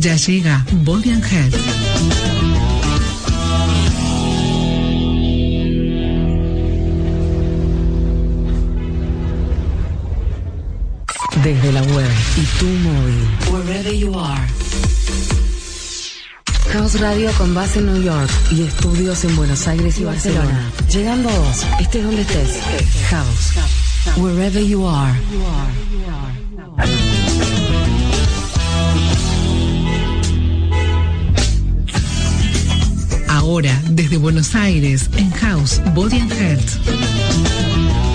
Ya llega Body and Head. Desde la web y tu móvil. Wherever you are. House Radio con base en New York y estudios en Buenos Aires y Barcelona. Llegando a vos, estés donde estés. House. Wherever you are. Ahora, desde Buenos Aires, en House Body and Health.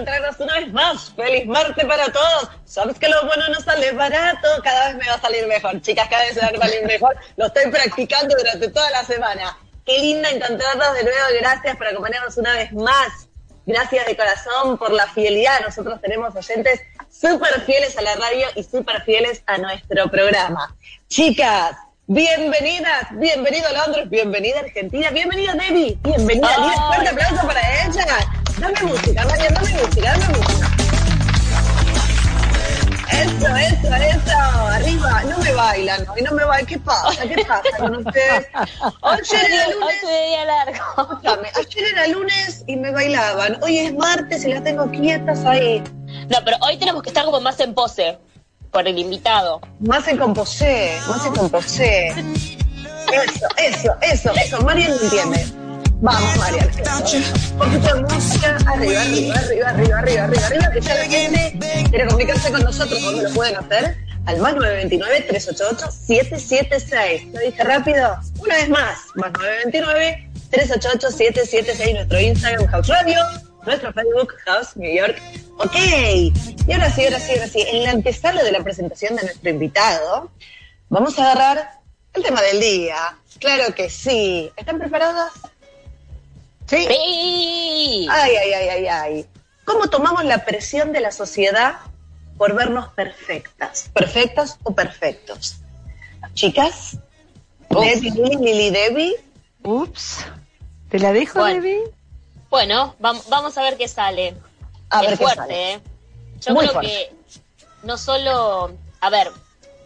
Encontrarnos una vez más. Feliz martes para todos. Sabes que lo bueno no sale barato. Cada vez me va a salir mejor. Chicas, cada vez me va a salir mejor. Lo estoy practicando durante toda la semana. Qué linda encontrarnos de nuevo. Gracias por acompañarnos una vez más. Gracias de corazón por la fidelidad. Nosotros tenemos oyentes súper fieles a la radio y súper fieles a nuestro programa. Chicas, bienvenidas, bienvenido Londres, bienvenida Argentina, bienvenida Debbie, bienvenida. Un fuerte aplauso para ella. Dame música, Marian, dame música, dame música. Eso, eso, eso. Arriba, no me bailan hoy, no me bailan. ¿Qué pasa? ¿Qué pasa con ustedes? Ayer era Hoy lunes. día largo. Ayer era lunes y me bailaban. Hoy es martes y las tengo quietas ahí. No, pero hoy tenemos que estar como más en pose por el invitado. Más en composé, más en composé. Eso, eso, eso, eso. Marian me entiende. Vamos, Marian. Eso. Un poquito de música. Arriba, arriba, arriba, arriba, arriba, arriba, arriba. Que ya la gente quiere comunicarse con nosotros. ¿Dónde lo pueden hacer? Al más 929-388-776. ¿Lo dije rápido? Una vez más. Más 929-388-776. Nuestro Instagram, House Radio. Nuestro Facebook, House New York. Ok. Y ahora sí, ahora sí, ahora sí. En la antesala de la presentación de nuestro invitado, vamos a agarrar el tema del día. Claro que sí. ¿Están preparadas? Sí. ¡Sí! Ay, ay, ay, ay, ay. ¿Cómo tomamos la presión de la sociedad por vernos perfectas? ¿Perfectas o perfectos? Chicas, Debbie, Lili, Lili, Debbie. Ups. ¿Te la dejo, Bueno. Debbie? Bueno, vam- vamos a ver qué sale. A ver es qué fuerte, sale. ¿eh? Yo Muy creo fuerte. que no solo, a ver,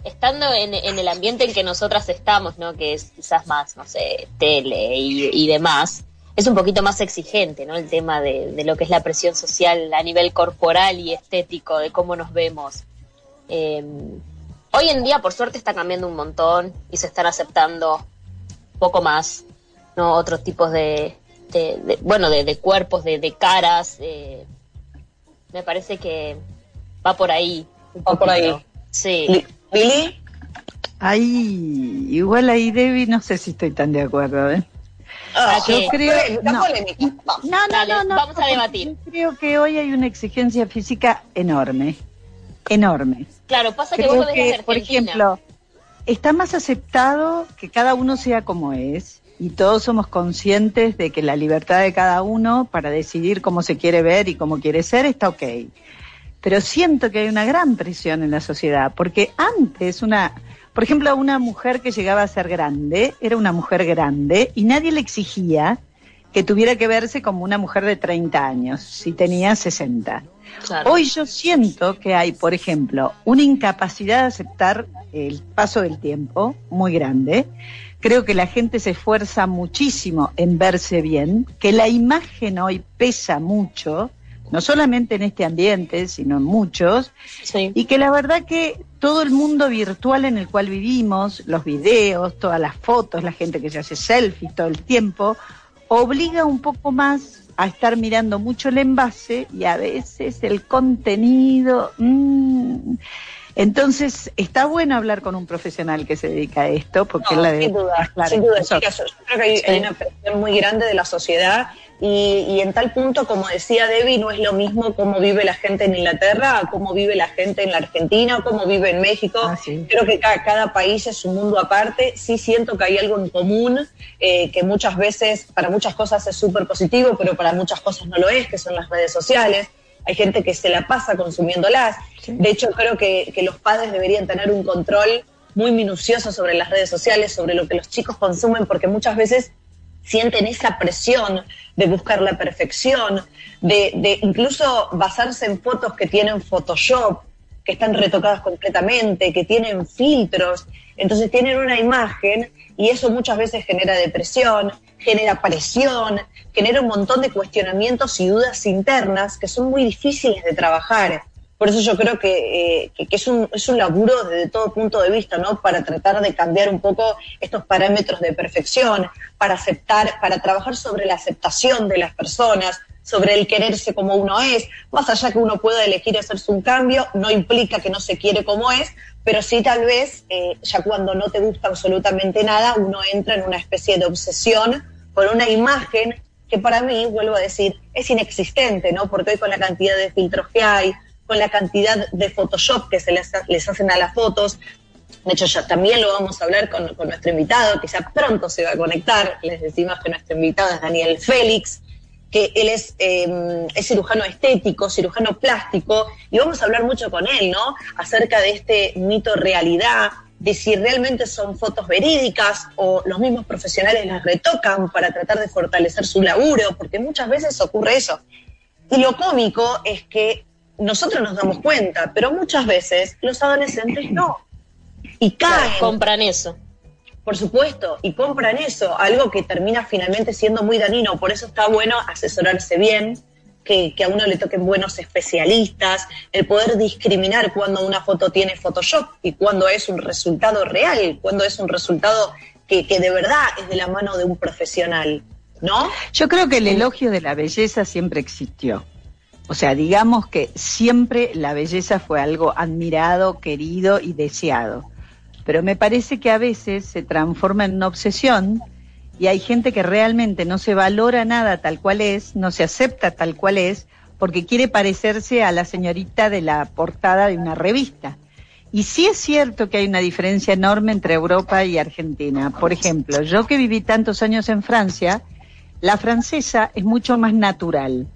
estando en, en el ambiente en que nosotras estamos, ¿no? Que es quizás más, no sé, tele y, y demás, es un poquito más exigente, ¿no? El tema de, de lo que es la presión social a nivel corporal y estético, de cómo nos vemos. Eh, hoy en día, por suerte, está cambiando un montón y se están aceptando un poco más, ¿no? Otros tipos de, de- de- bueno, de, de cuerpos, de, de caras. eh, me parece que va por ahí. Va por ahí. Sí. Lili. Ahí, igual ahí, Debbie, no sé si estoy tan de acuerdo, ¿eh? Ah, yo está creo- polémica, no. polémica. Vamos. No, no, Dale, no, no. vamos a debatir. Yo creo que hoy hay una exigencia física enorme. Enorme. Claro, pasa que vos que, por ejemplo, está más aceptado que cada uno sea como es y todos somos conscientes de que la libertad de cada uno para decidir cómo se quiere ver y cómo quiere ser está ok. Pero siento que hay una gran presión en la sociedad, porque antes una, por ejemplo, una mujer que llegaba a ser grande, era una mujer grande y nadie le exigía que tuviera que verse como una mujer de 30 años, si tenía 60. Claro. Hoy yo siento que hay, por ejemplo, una incapacidad de aceptar el paso del tiempo muy grande. Creo que la gente se esfuerza muchísimo en verse bien, que la imagen hoy pesa mucho, no solamente en este ambiente, sino en muchos, Sí. y que la verdad que todo el mundo virtual en el cual vivimos, los videos, todas las fotos, la gente que se hace selfies todo el tiempo, obliga un poco más a estar mirando mucho el envase y a veces el contenido. mm. Entonces, está bueno hablar con un profesional que se dedica a esto, porque No, la sin duda, sin duda, chicas. Yo creo que hay, hay una presión muy grande de la sociedad y, y en tal punto, como decía Debbie, no es lo mismo cómo vive la gente en Inglaterra, a cómo vive la gente en la Argentina, cómo vive en México. Ah, sí. Creo que cada, cada país es un mundo aparte. Sí siento que hay algo en común, eh, que muchas veces, para muchas cosas es súper positivo, pero para muchas cosas no lo es, que son las redes sociales. Hay gente que se la pasa consumiéndolas. De hecho, creo que, que los padres deberían tener un control muy minucioso sobre las redes sociales, sobre lo que los chicos consumen, porque muchas veces sienten esa presión de buscar la perfección, de, de incluso basarse en fotos que tienen Photoshop, que están retocadas completamente, que tienen filtros. Entonces tienen una imagen y eso muchas veces genera depresión, genera presión, genera un montón de cuestionamientos y dudas internas que son muy difíciles de trabajar. Por eso yo creo que, eh, que es, un, es un laburo desde todo punto de vista, ¿no? Para tratar de cambiar un poco estos parámetros de perfección, para aceptar, para trabajar sobre la aceptación de las personas, sobre el quererse como uno es. Más allá que uno pueda elegir hacerse un cambio, no implica que no se quiere como es, pero sí tal vez, eh, ya cuando no te gusta absolutamente nada, uno entra en una especie de obsesión por una imagen que para mí, vuelvo a decir, es inexistente, ¿no? Porque hoy con la cantidad de filtros que hay, con la cantidad de Photoshop que se les, les hacen a las fotos, de hecho, ya también lo vamos a hablar con, con nuestro invitado, que ya pronto se va a conectar. Les decimos que nuestro invitado es Daniel Félix, que él es, eh, es cirujano estético, cirujano plástico, y vamos a hablar mucho con él, ¿no? Acerca de este mito realidad, de si realmente son fotos verídicas o los mismos profesionales las retocan para tratar de fortalecer su laburo, porque muchas veces ocurre eso. Y lo cómico es que nosotros nos damos cuenta, pero muchas veces los adolescentes no. Y caen, Compran eso. por supuesto, y compran eso, algo que termina finalmente siendo muy dañino. Por eso está bueno asesorarse bien, que, a uno le toquen buenos especialistas, el poder discriminar cuando una foto tiene Photoshop y cuando es un resultado real, cuando es un resultado que, que de verdad es de la mano de un profesional, ¿no? Yo creo que el elogio de la belleza siempre existió. O sea, digamos que siempre la belleza fue algo admirado, querido y deseado. Pero me parece que a veces se transforma en una obsesión y hay gente que realmente no se valora nada tal cual es, no se acepta tal cual es, porque quiere parecerse a la señorita de la portada de una revista. Y sí es cierto que hay una diferencia enorme entre Europa y Argentina. Por ejemplo, yo que viví tantos años en Francia, la francesa es mucho más natural.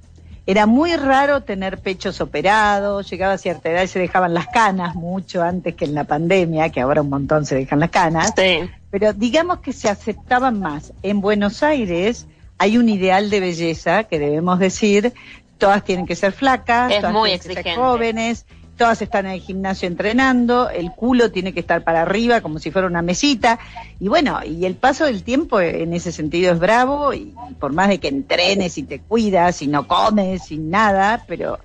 Era muy raro tener pechos operados, llegaba a cierta edad y se dejaban las canas, mucho antes que en la pandemia, que ahora un montón se dejan las canas. Sí. Pero digamos que se aceptaban más. En Buenos Aires hay un ideal de belleza que debemos decir, todas tienen que ser flacas, Es todas muy tienen que ser jóvenes, todas están en el gimnasio entrenando, el culo tiene que estar para arriba como si fuera una mesita. Y bueno, y el paso del tiempo en ese sentido es bravo, y por más de que entrenes y te cuidas y no comes y nada, pero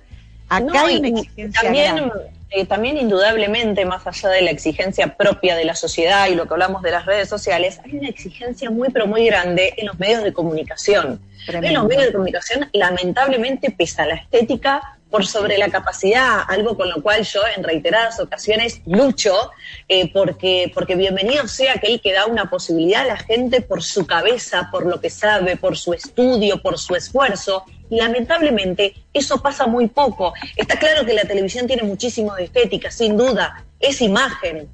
acá No, hay una exigencia también, grande. Eh, también indudablemente, más allá de la exigencia propia de la sociedad y lo que hablamos de las redes sociales, hay una exigencia muy, pero muy grande en los medios de comunicación. En los medios de comunicación, lamentablemente, pesa la estética por sobre la capacidad, algo con lo cual yo en reiteradas ocasiones lucho, eh, porque, porque bienvenido sea aquel que da una posibilidad a la gente por su cabeza, por lo que sabe, por su estudio, por su esfuerzo. Lamentablemente eso pasa muy poco. Está claro que la televisión tiene muchísimo de estética, sin duda, es imagen,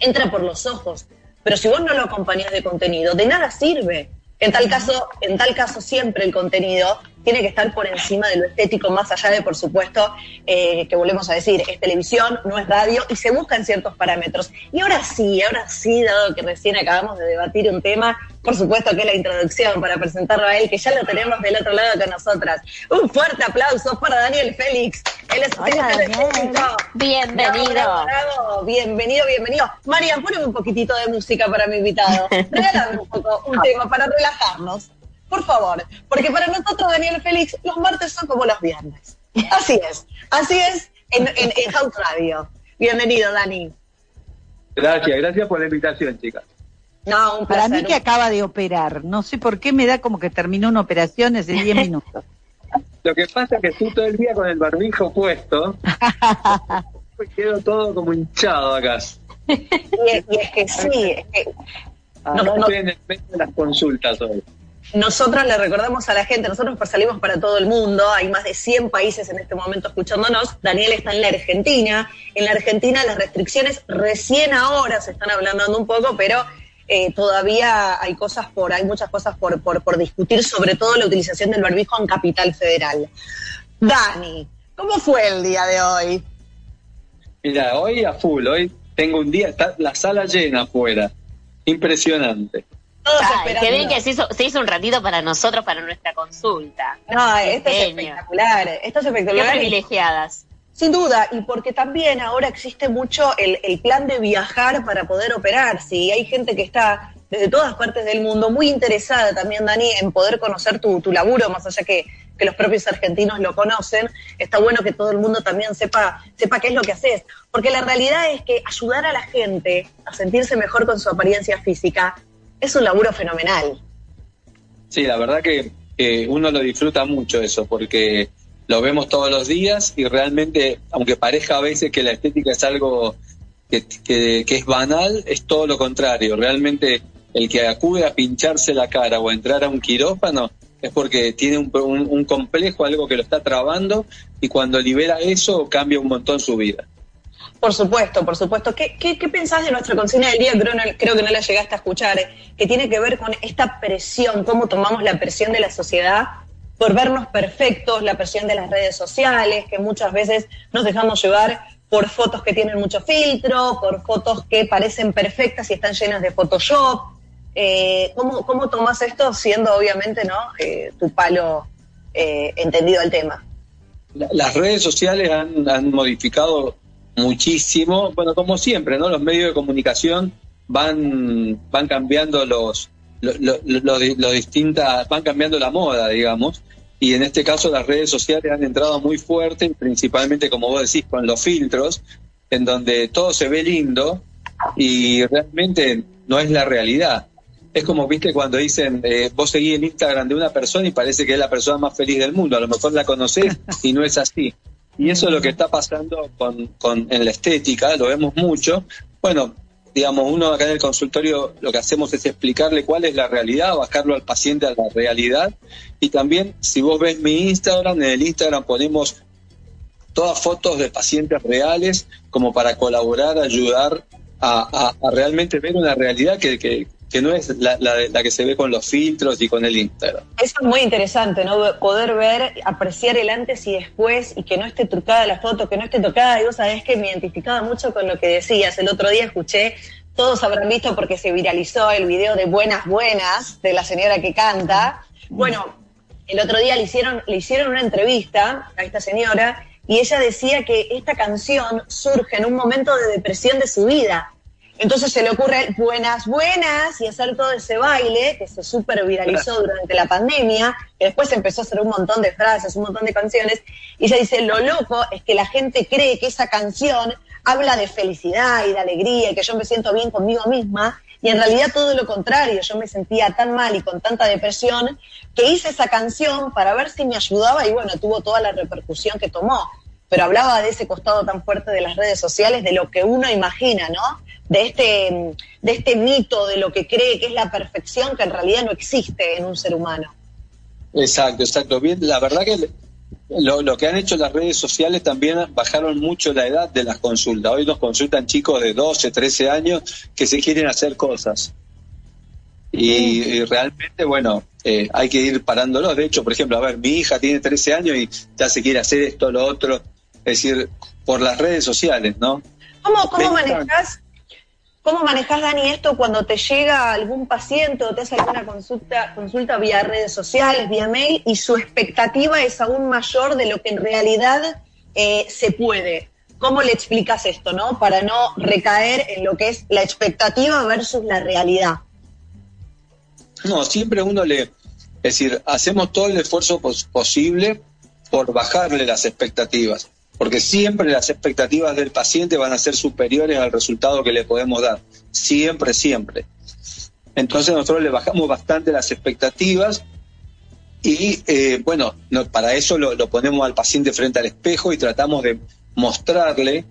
entra por los ojos, pero si vos no lo acompañás de contenido, de nada sirve. En tal caso, en tal caso siempre el contenido tiene que estar por encima de lo estético, más allá de, por supuesto, eh, que volvemos a decir, es televisión, no es radio, y se buscan ciertos parámetros. Y ahora sí, ahora sí, dado que recién acabamos de debatir un tema por supuesto que es la introducción para presentarlo a él, que ya lo tenemos del otro lado con nosotras. Un fuerte aplauso para Daniel Félix. Él es Hola, Daniel. Bienvenido. Bravo, bravo, Bienvenido, bienvenido. Marian, poneme un poquitito de música para mi invitado. Regálame un poco, un tema para relajarnos. Por favor. Porque para nosotros, Daniel Félix, los martes son como los viernes. Así es. Así es en, en, en House Radio. Bienvenido, Dani. Gracias, gracias por la invitación, chicas. No, un Para mí que acaba de operar. No sé por qué me da como que terminó una operación hace 10 minutos. Lo que pasa es que estoy todo el día con el barbijo puesto. y quedo todo como hinchado acá. Y, es- y es que sí, es que Acá no. estoy en el medio de las consultas hoy. nosotros le recordamos a la gente, nosotros salimos para todo el mundo, hay más de 100 países en este momento escuchándonos, Daniel está en la Argentina, en la Argentina las restricciones recién ahora se están hablando un poco, pero eh, todavía hay cosas por, hay muchas cosas por, por, por discutir, sobre todo la utilización del barbijo en Capital Federal. Dani, ¿cómo fue el día de hoy? Mira, hoy a full, hoy tengo un día, está la sala llena afuera. Impresionante. Todos Ay, qué bien que se hizo, se hizo un ratito para nosotros, para nuestra consulta. No, esto es espectacular, esto es Qué espectacular. privilegiadas. Sin duda, y porque también ahora existe mucho el, el plan de viajar para poder operarse, y hay gente que está desde todas partes del mundo muy interesada también, Dani, en poder conocer tu, tu laburo, más allá que, que los propios argentinos lo conocen, está bueno que todo el mundo también sepa, sepa qué es lo que haces, porque la realidad es que ayudar a la gente a sentirse mejor con su apariencia física es un laburo fenomenal. Sí, la verdad que eh, uno lo disfruta mucho eso, porque lo vemos todos los días y realmente, aunque parezca a veces que la estética es algo que, que- que es banal, es todo lo contrario. Realmente el que acude a pincharse la cara o a entrar a un quirófano es porque tiene un, un- un complejo, algo que lo está trabando y cuando libera eso cambia un montón su vida. Por supuesto, por supuesto. ¿Qué, qué, qué pensás de nuestra consigna del día? Creo, creo que no la llegaste a escuchar, eh, que tiene que ver con esta presión, cómo tomamos la presión de la sociedad por vernos perfectos, la presión de las redes sociales, que muchas veces nos dejamos llevar por fotos que tienen mucho filtro, por fotos que parecen perfectas y están llenas de Photoshop. Eh, ¿cómo, ¿Cómo tomás esto siendo obviamente no Eh, tu palo eh, entendido al tema? La- Las redes sociales han, han modificado muchísimo, bueno, como siempre, ¿no? Los medios de comunicación van, van cambiando los, lo, lo- lo- lo distintas, van cambiando la moda, digamos, y en este caso las redes sociales han entrado muy fuerte, principalmente, como vos decís, con los filtros, en donde todo se ve lindo y realmente no es la realidad. Es como, viste, cuando dicen, eh, vos seguís el Instagram de una persona y parece que es la persona más feliz del mundo. A lo mejor la conocés y no es así. Y eso es lo que está pasando con, con, en la estética, lo vemos mucho. Bueno, digamos, uno acá en el consultorio lo que hacemos es explicarle cuál es la realidad, bajarlo al paciente a la realidad. Y también, si vos ves mi Instagram, en el Instagram ponemos todas fotos de pacientes reales como para colaborar, ayudar a, realmente ver una realidad que, que- que no es la, la la que se ve con los filtros y con el Instagram. Eso es muy interesante, ¿no? Poder ver, apreciar el antes y después y que no esté trucada la foto, que no esté tocada. Y vos sabés que me identificaba mucho con lo que decías. El otro día escuché, todos habrán visto porque se viralizó el video de Buenas Buenas de la señora que canta. Bueno, el otro día le hicieron, le hicieron una entrevista a esta señora y ella decía que esta canción surge en un momento de depresión de su vida. Entonces se le ocurre buenas, buenas y hacer todo ese baile que se súper viralizó durante la pandemia, que después empezó a hacer un montón de frases, un montón de canciones. Y ella dice, lo loco es que la gente cree que esa canción habla de felicidad y de alegría y que yo me siento bien conmigo misma. Y en realidad todo lo contrario, yo me sentía tan mal y con tanta depresión que hice esa canción para ver si me ayudaba y bueno, tuvo toda la repercusión que tomó. Pero hablaba de ese costado tan fuerte de las redes sociales, de lo que uno imagina, ¿no? De este, de este mito, de lo que cree que es la perfección, que en realidad no existe en un ser humano. Exacto, exacto. Bien, la verdad que lo, lo que han hecho las redes sociales también bajaron mucho la edad de las consultas. Hoy nos consultan chicos de 12, 13 años que se quieren hacer cosas. Y, y realmente, bueno, eh, hay que ir parándolos. De hecho, por ejemplo, a ver, mi hija tiene 13 años y ya se quiere hacer esto, lo otro. Es decir, por las redes sociales, ¿no? ¿Cómo, cómo manejas? ¿Cómo manejas, Dani, esto cuando te llega algún paciente o te hace alguna consulta, consulta vía redes sociales, vía mail, y su expectativa es aún mayor de lo que en realidad eh, se puede? ¿Cómo le explicas esto, no? Para no recaer en lo que es la expectativa versus la realidad. No, siempre uno le, es decir, hacemos todo el esfuerzo pos- posible por bajarle las expectativas, porque siempre las expectativas del paciente van a ser superiores al resultado que le podemos dar, siempre, siempre. Entonces nosotros le bajamos bastante las expectativas y eh, bueno, no- para eso lo, lo ponemos al paciente frente al espejo y tratamos de mostrarle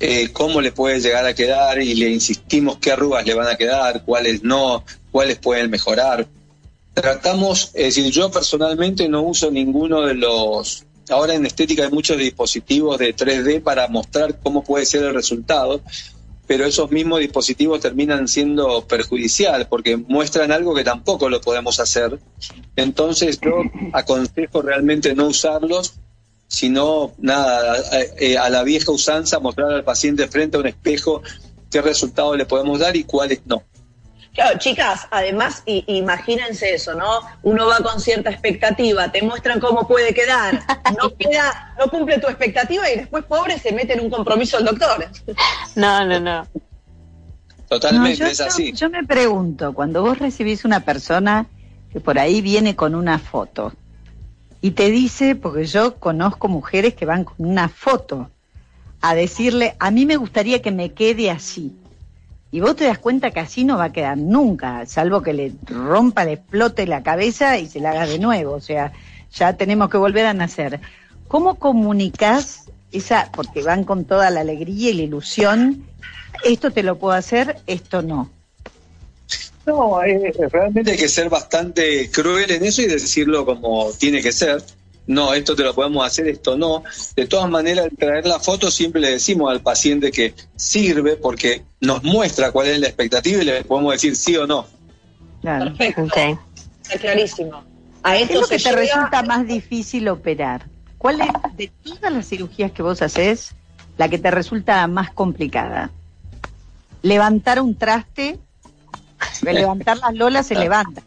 eh, cómo le puede llegar a quedar y le insistimos qué arrugas le van a quedar, cuáles no, cuáles pueden mejorar. Tratamos, es decir, yo personalmente no uso ninguno de los... Ahora en estética hay muchos dispositivos de 3D para mostrar cómo puede ser el resultado, pero esos mismos dispositivos terminan siendo perjudicial porque muestran algo que tampoco lo podemos hacer. Entonces yo aconsejo realmente no usarlos, sino nada, a, eh, a la vieja usanza, mostrar al paciente frente a un espejo qué resultado le podemos dar y cuáles no. Claro, chicas, además, i- imagínense eso, ¿no? Uno va con cierta expectativa, te muestran cómo puede quedar, no queda, no cumple tu expectativa y después, pobre, se mete en un compromiso el doctor. No, no, no. Totalmente, No, yo, es así. yo- yo me pregunto, cuando vos recibís una persona que por ahí viene con una foto y te dice, porque yo conozco mujeres que van con una foto a decirle, a mí me gustaría que me quede así. Y vos te das cuenta que así no va a quedar nunca, salvo que le rompa, le explote la cabeza y se la haga de nuevo. O sea, ya tenemos que volver a nacer. ¿Cómo comunicas esa, porque van con toda la alegría y la ilusión, esto te lo puedo hacer, esto no? No, eh, realmente hay que ser bastante cruel en eso y decirlo como tiene que ser. No, esto te lo podemos hacer, esto no. De todas maneras, al traer la foto siempre le decimos al paciente que sirve porque nos muestra cuál es la expectativa y le podemos decir sí o no. Claro. Perfecto, está clarísimo. A ¿Qué esto es lo que te llega- resulta más difícil operar? ¿Cuál es, de todas las cirugías que vos haces, la que te resulta más complicada? Levantar un traste, levantar las lolas se levanta,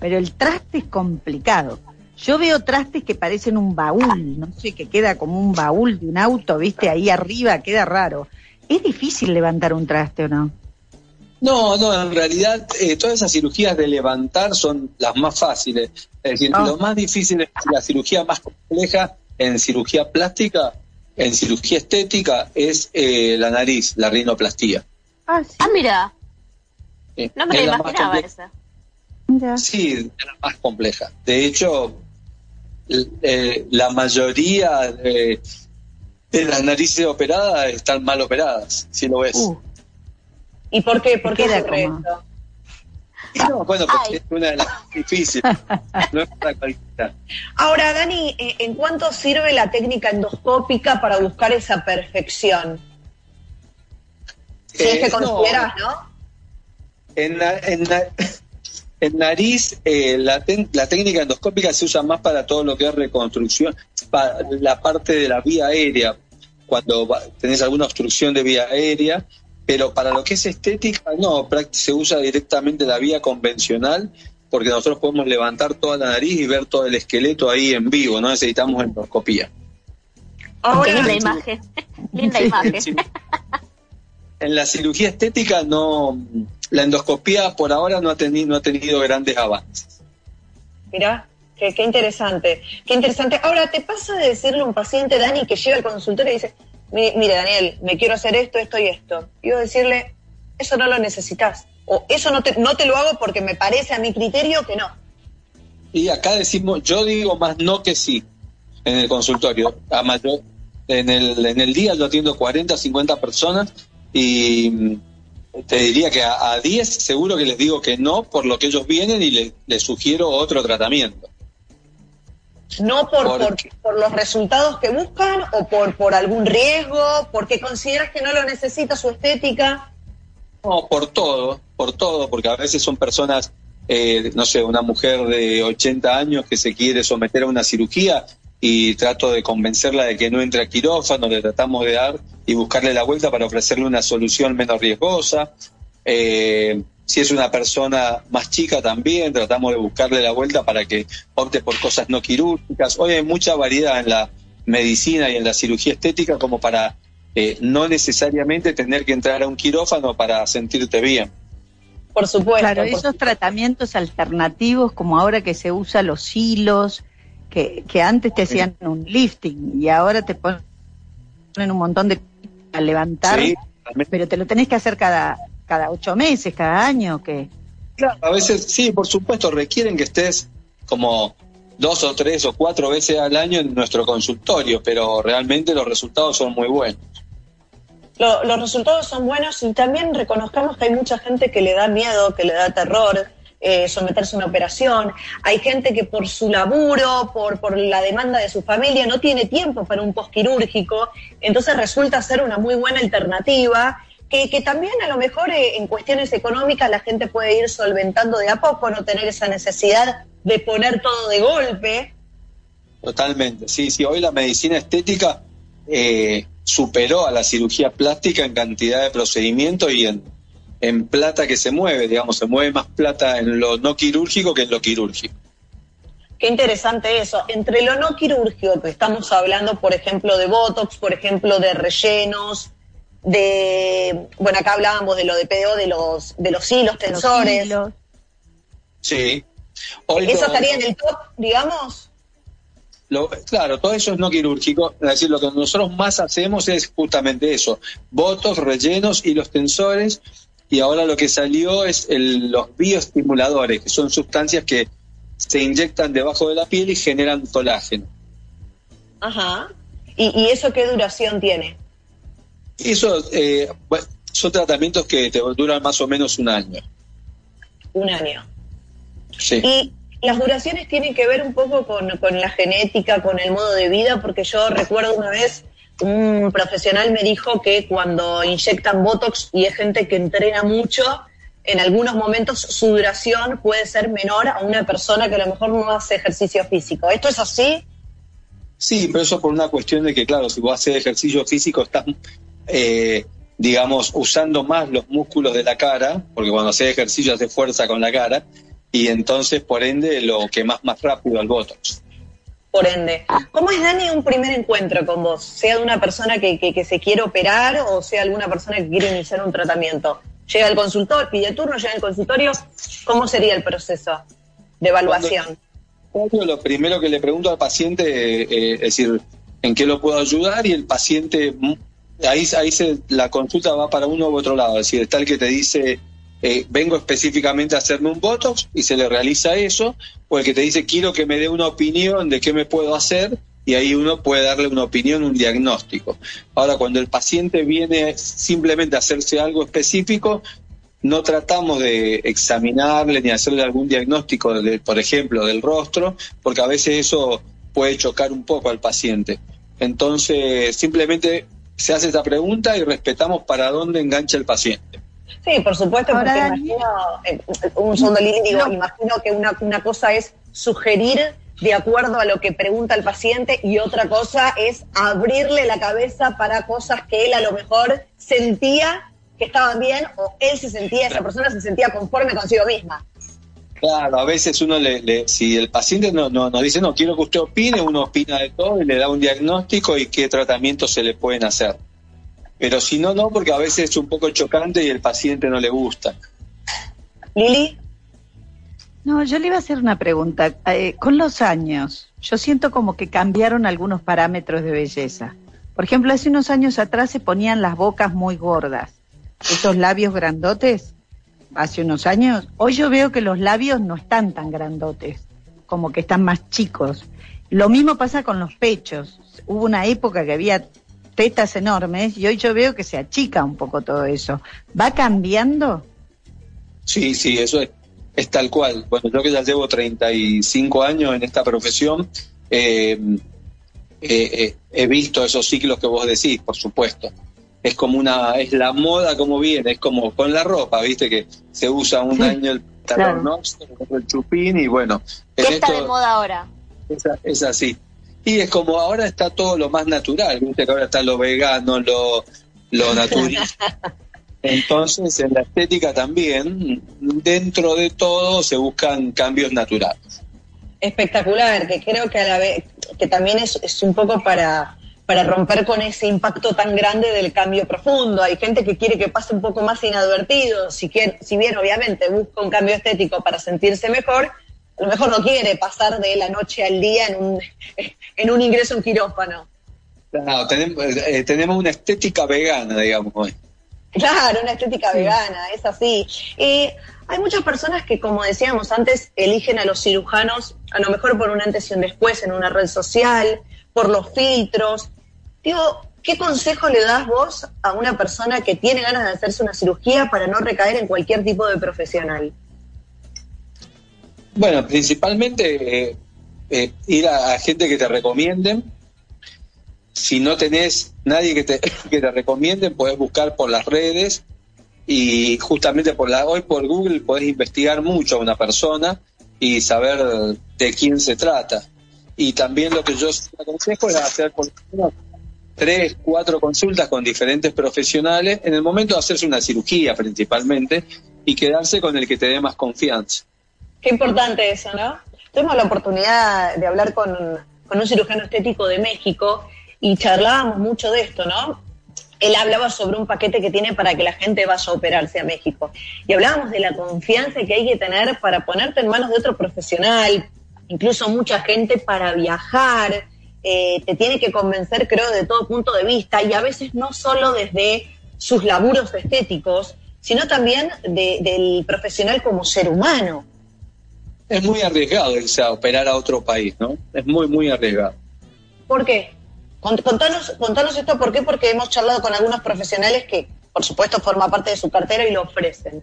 pero el traste es complicado. Yo veo trastes que parecen un baúl, no sé, que queda como un baúl de un auto, viste, ahí arriba, queda raro. ¿Es difícil levantar un traste o no? No, no, en realidad eh, todas esas cirugías de levantar son las más fáciles. Es decir, Ah. lo más difícil es la cirugía más compleja en cirugía plástica, en cirugía estética, es eh, la nariz, la rinoplastía. Ah, sí, Ah, mira, Eh, no me es la imaginaba compleja. esa. mira. Sí, es la más compleja. De hecho, eh, la mayoría de, de las narices operadas están mal operadas, si lo ves. Uh, ¿Y por qué? ¿Por qué? Y no, bueno, porque Ay. es una de las más difíciles. no es para cualquiera. Ahora, Dani, eh, ¿en cuánto sirve la técnica endoscópica para buscar esa perfección? Si es Eh, que no. consideras, ¿no? En, na- en na- en nariz, eh, la, ten- la técnica endoscópica se usa más para todo lo que es reconstrucción, para la parte de la vía aérea, cuando va- tenés alguna obstrucción de vía aérea, pero para lo que es estética, no, se usa directamente la vía convencional, porque nosotros podemos levantar toda la nariz y ver todo el esqueleto ahí en vivo, no necesitamos endoscopía. Ahora, linda imagen. linda imagen. En la cirugía estética no, la endoscopía por ahora no ha tenido, no ha tenido grandes avances. Mirá, qué, qué interesante, qué interesante. Ahora, ¿te pasa de decirle a un paciente, Dani, que llega al consultorio y dice, "Mi- mire, Daniel, me quiero hacer esto, esto y esto? Y yo decirle, eso no lo necesitas. O eso no te, no te lo hago porque me parece a mi criterio que no. Y acá decimos, yo digo más no que sí en el consultorio. Además, yo en el, en el día yo atiendo 40, 50 personas y te diría que a, a 10 seguro que les digo que no por lo que ellos vienen y le- les sugiero otro tratamiento. No por, ¿Por por los resultados que buscan o por, por algún riesgo, porque consideras que no lo necesita su estética. No, por todo, por todo, porque a veces son personas, eh, no sé, una mujer de 80 años que se quiere someter a una cirugía y trato de convencerla de que no entre a quirófano, le tratamos de dar y buscarle la vuelta para ofrecerle una solución menos riesgosa. Eh, si es una persona más chica también, tratamos de buscarle la vuelta para que opte por cosas no quirúrgicas. Hoy hay mucha variedad en la medicina y en la cirugía estética como para eh, no necesariamente tener que entrar a un quirófano para sentirte bien. Por supuesto. Claro, esos tratamientos alternativos, como ahora que se usa los hilos, que, que antes te hacían un lifting y ahora te ponen un montón de a levantar, pero te lo tenés que hacer cada cada ocho meses, cada año, que Claro, a veces sí, por supuesto, requieren que estés como dos o tres o cuatro veces al año en nuestro consultorio, pero realmente los resultados son muy buenos. los resultados son buenos y también reconozcamos que hay mucha gente que le da miedo, que le da terror eh, someterse a una operación. Hay gente que por su laburo, por, por la demanda de su familia, no tiene tiempo para un postquirúrgico, entonces resulta ser una muy buena alternativa que, también a lo mejor eh, en cuestiones económicas la gente puede ir solventando de a poco, no tener esa necesidad de poner todo de golpe. Totalmente, sí, sí, hoy la medicina estética eh, superó a la cirugía plástica en cantidad de procedimientos y en, en plata que se mueve, digamos, se mueve más plata en lo no quirúrgico que en lo quirúrgico. Qué interesante eso. Entre lo no quirúrgico, que estamos hablando, por ejemplo, de Botox, por ejemplo, de rellenos, de, bueno, acá hablábamos de lo de PDO, de los, de los hilos, tensores. Sí. ¿Eso estaría en el top, digamos? claro, todo eso es no quirúrgico. Es decir, lo que nosotros más hacemos es justamente eso: votos, rellenos y los tensores. Y ahora lo que salió es el, los bioestimuladores, que son sustancias que se inyectan debajo de la piel y generan colágeno. Ajá. ¿Y, y eso qué duración tiene? Eso eh, son tratamientos que te duran más o menos un año. Un año. Sí. Y las duraciones tienen que ver un poco con, la genética, con el modo de vida, porque yo recuerdo una vez un profesional me dijo que cuando inyectan Botox y es gente que entrena mucho, en algunos momentos su duración puede ser menor a una persona que a lo mejor no hace ejercicio físico. ¿Esto es así? Sí, pero eso por una cuestión de que, claro, si vos haces ejercicio físico estás eh, digamos, usando más los músculos de la cara, porque cuando hace ejercicio hace fuerza con la cara, y entonces, por ende, lo que más más rápido al Botox. Por ende. ¿Cómo es, Dani, un primer encuentro con vos? Sea de una persona que, que, se quiere operar o sea alguna persona que quiere iniciar un tratamiento. Llega al consultorio, pide turno, llega al consultorio. ¿Cómo sería el proceso de evaluación? lo primero que le pregunto al paciente eh, es decir, ¿en qué lo puedo ayudar? Y el paciente ahí, ahí se, la consulta va para uno u otro lado, es decir, está el que te dice, eh, vengo específicamente a hacerme un Botox y se le realiza eso, o el que te dice, quiero que me dé una opinión de qué me puedo hacer, y ahí uno puede darle una opinión, un diagnóstico. Ahora, cuando el paciente viene simplemente a hacerse algo específico, no tratamos de examinarle ni hacerle algún diagnóstico, por ejemplo, del rostro, porque a veces eso puede chocar un poco al paciente. Entonces, simplemente se hace esta pregunta y respetamos para dónde engancha el paciente. Sí, por supuesto, porque imagino, eh, un segundo digo, imagino que una, una cosa es sugerir de acuerdo a lo que pregunta el paciente y otra cosa es abrirle la cabeza para cosas que él a lo mejor sentía que estaban bien o él se sentía, esa persona se sentía conforme consigo misma. Claro, a veces uno le, si el paciente no, no, nos dice, no, quiero que usted opine, uno opina de todo y le da un diagnóstico y qué tratamientos se le pueden hacer. Pero si no, no, porque a veces es un poco chocante y el paciente no le gusta. Lili. No, yo le iba a hacer una pregunta. Eh, con los años, yo siento como que cambiaron algunos parámetros de belleza. Por ejemplo, hace unos años atrás se ponían las bocas muy gordas. Esos labios grandotes hace unos años, hoy yo veo que los labios no están tan grandotes, como que están más chicos. Lo mismo pasa con los pechos. Hubo una época que había tetas enormes y hoy yo veo que se achica un poco todo eso. ¿Va cambiando? Sí, sí, eso es, tal cual. Bueno, yo que ya llevo 35 años en esta profesión, eh, eh, eh, he visto esos ciclos que vos decís, por supuesto es como una, es la moda como viene, es como con la ropa, viste que se usa un año el talón, ¿no? El chupín y bueno. ¿Qué está de moda ahora? Es, así. Y es como ahora está todo lo más natural, viste que ahora está lo vegano, lo, lo natural. Entonces, en la estética también, dentro de todo, se buscan cambios naturales. Espectacular, que creo que a la vez, que también es, es un poco para, para romper con ese impacto tan grande del cambio profundo. Hay gente que quiere que pase un poco más inadvertido, si, quiere, si bien obviamente busca un cambio estético para sentirse mejor, a lo mejor no quiere pasar de la noche al día en un, en un ingreso en quirófano. Claro, tenemos, eh, tenemos una estética vegana, digamos hoy. Claro, una estética vegana, es así. Y hay muchas personas que, como decíamos antes, eligen a los cirujanos, a lo mejor por un antes y un después en una red social, por los filtros. Digo, ¿qué consejo le das vos a una persona que tiene ganas de hacerse una cirugía para no recaer en cualquier tipo de profesional? Bueno, principalmente eh, eh, ir a, gente que te recomienden, si no tenés nadie que te, que te recomiende, podés buscar por las redes y justamente por la, hoy por Google podés investigar mucho a una persona y saber de quién se trata. Y también lo que yo aconsejo es hacer tres, cuatro consultas con diferentes profesionales en el momento de hacerse una cirugía principalmente y quedarse con el que te dé más confianza. Qué importante eso, ¿no? Tuvimos la oportunidad de hablar con, un cirujano estético de México y charlábamos mucho de esto, ¿no? Él hablaba sobre un paquete que tiene para que la gente vaya a operarse a México. Y hablábamos de la confianza que hay que tener para ponerte en manos de otro profesional, incluso mucha gente para viajar, eh, te tiene que convencer, creo, de todo punto de vista, y a veces no solo desde sus laburos estéticos, sino también de, del profesional como ser humano. Es muy arriesgado irse a operar a otro país, ¿no? Es muy, muy arriesgado. ¿Por qué? Contanos, contanos esto, ¿por qué? Porque hemos charlado con algunos profesionales que, por supuesto, forma parte de su cartera y lo ofrecen.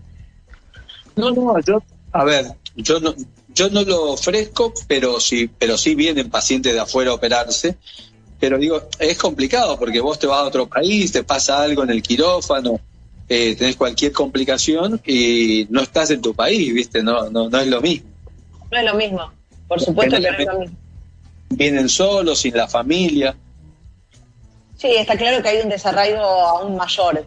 No, no, yo, a ver, yo no, yo no lo ofrezco, pero sí, pero sí vienen pacientes de afuera a operarse. Pero digo, es complicado porque vos te vas a otro país, te pasa algo en el quirófano, eh, tenés cualquier complicación y no estás en tu país, ¿viste? No, no, no es lo mismo. No es lo mismo, por supuesto que no es lo mismo. Vienen solos, sin la familia. Sí, está claro que hay un desarraigo aún mayor.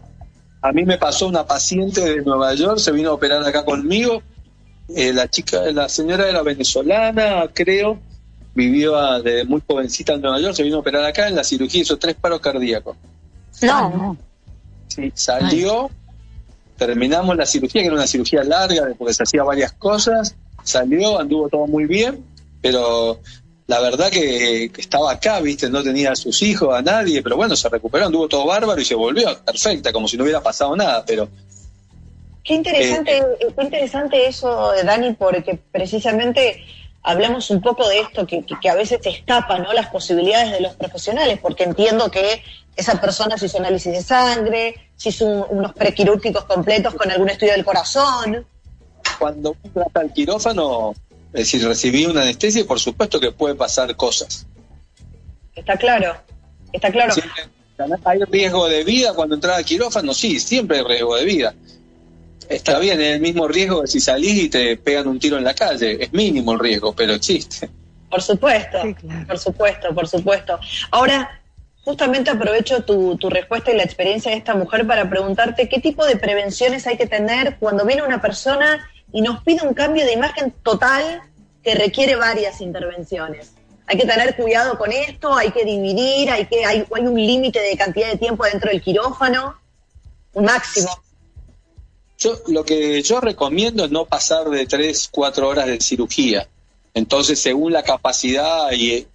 A mí me pasó una paciente de Nueva York, se vino a operar acá conmigo. Eh, la chica, la señora era venezolana, creo, vivió a- de muy jovencita en Nueva York, se vino a operar acá en la cirugía, hizo tres paros cardíacos. No, no. Sí, salió, terminamos la cirugía, que era una cirugía larga, porque se hacía varias cosas, salió, anduvo todo muy bien, pero la verdad que, que estaba acá, viste, no tenía a sus hijos, a nadie, pero bueno, se recuperó, anduvo todo bárbaro y se volvió perfecta, como si no hubiera pasado nada, pero Qué interesante, qué interesante eso, Dani, porque precisamente hablamos un poco de esto que, que, que a veces te escapan ¿no? las posibilidades de los profesionales, porque entiendo que esa persona se hizo análisis de sangre, se hizo un- unos prequirúrgicos completos con algún estudio del corazón. Cuando uno trata al quirófano, es decir, recibí una anestesia y por supuesto que puede pasar cosas. Está claro, está claro. Siempre- ¿Hay riesgo de vida cuando entras al quirófano? Sí, siempre hay riesgo de vida. Está bien, es el mismo riesgo de si salís y te pegan un tiro en la calle. Es mínimo el riesgo, pero existe. Por supuesto, Sí, claro. por supuesto, por supuesto. Ahora, justamente aprovecho tu, tu respuesta y la experiencia de esta mujer para preguntarte qué tipo de prevenciones hay que tener cuando viene una persona y nos pide un cambio de imagen total que requiere varias intervenciones. Hay que tener cuidado con esto, hay que dividir, hay que hay, hay un límite de cantidad de tiempo dentro del quirófano, un máximo. Yo, lo que yo recomiendo es no pasar de 3, 4 horas de cirugía. Entonces, según la capacidad y,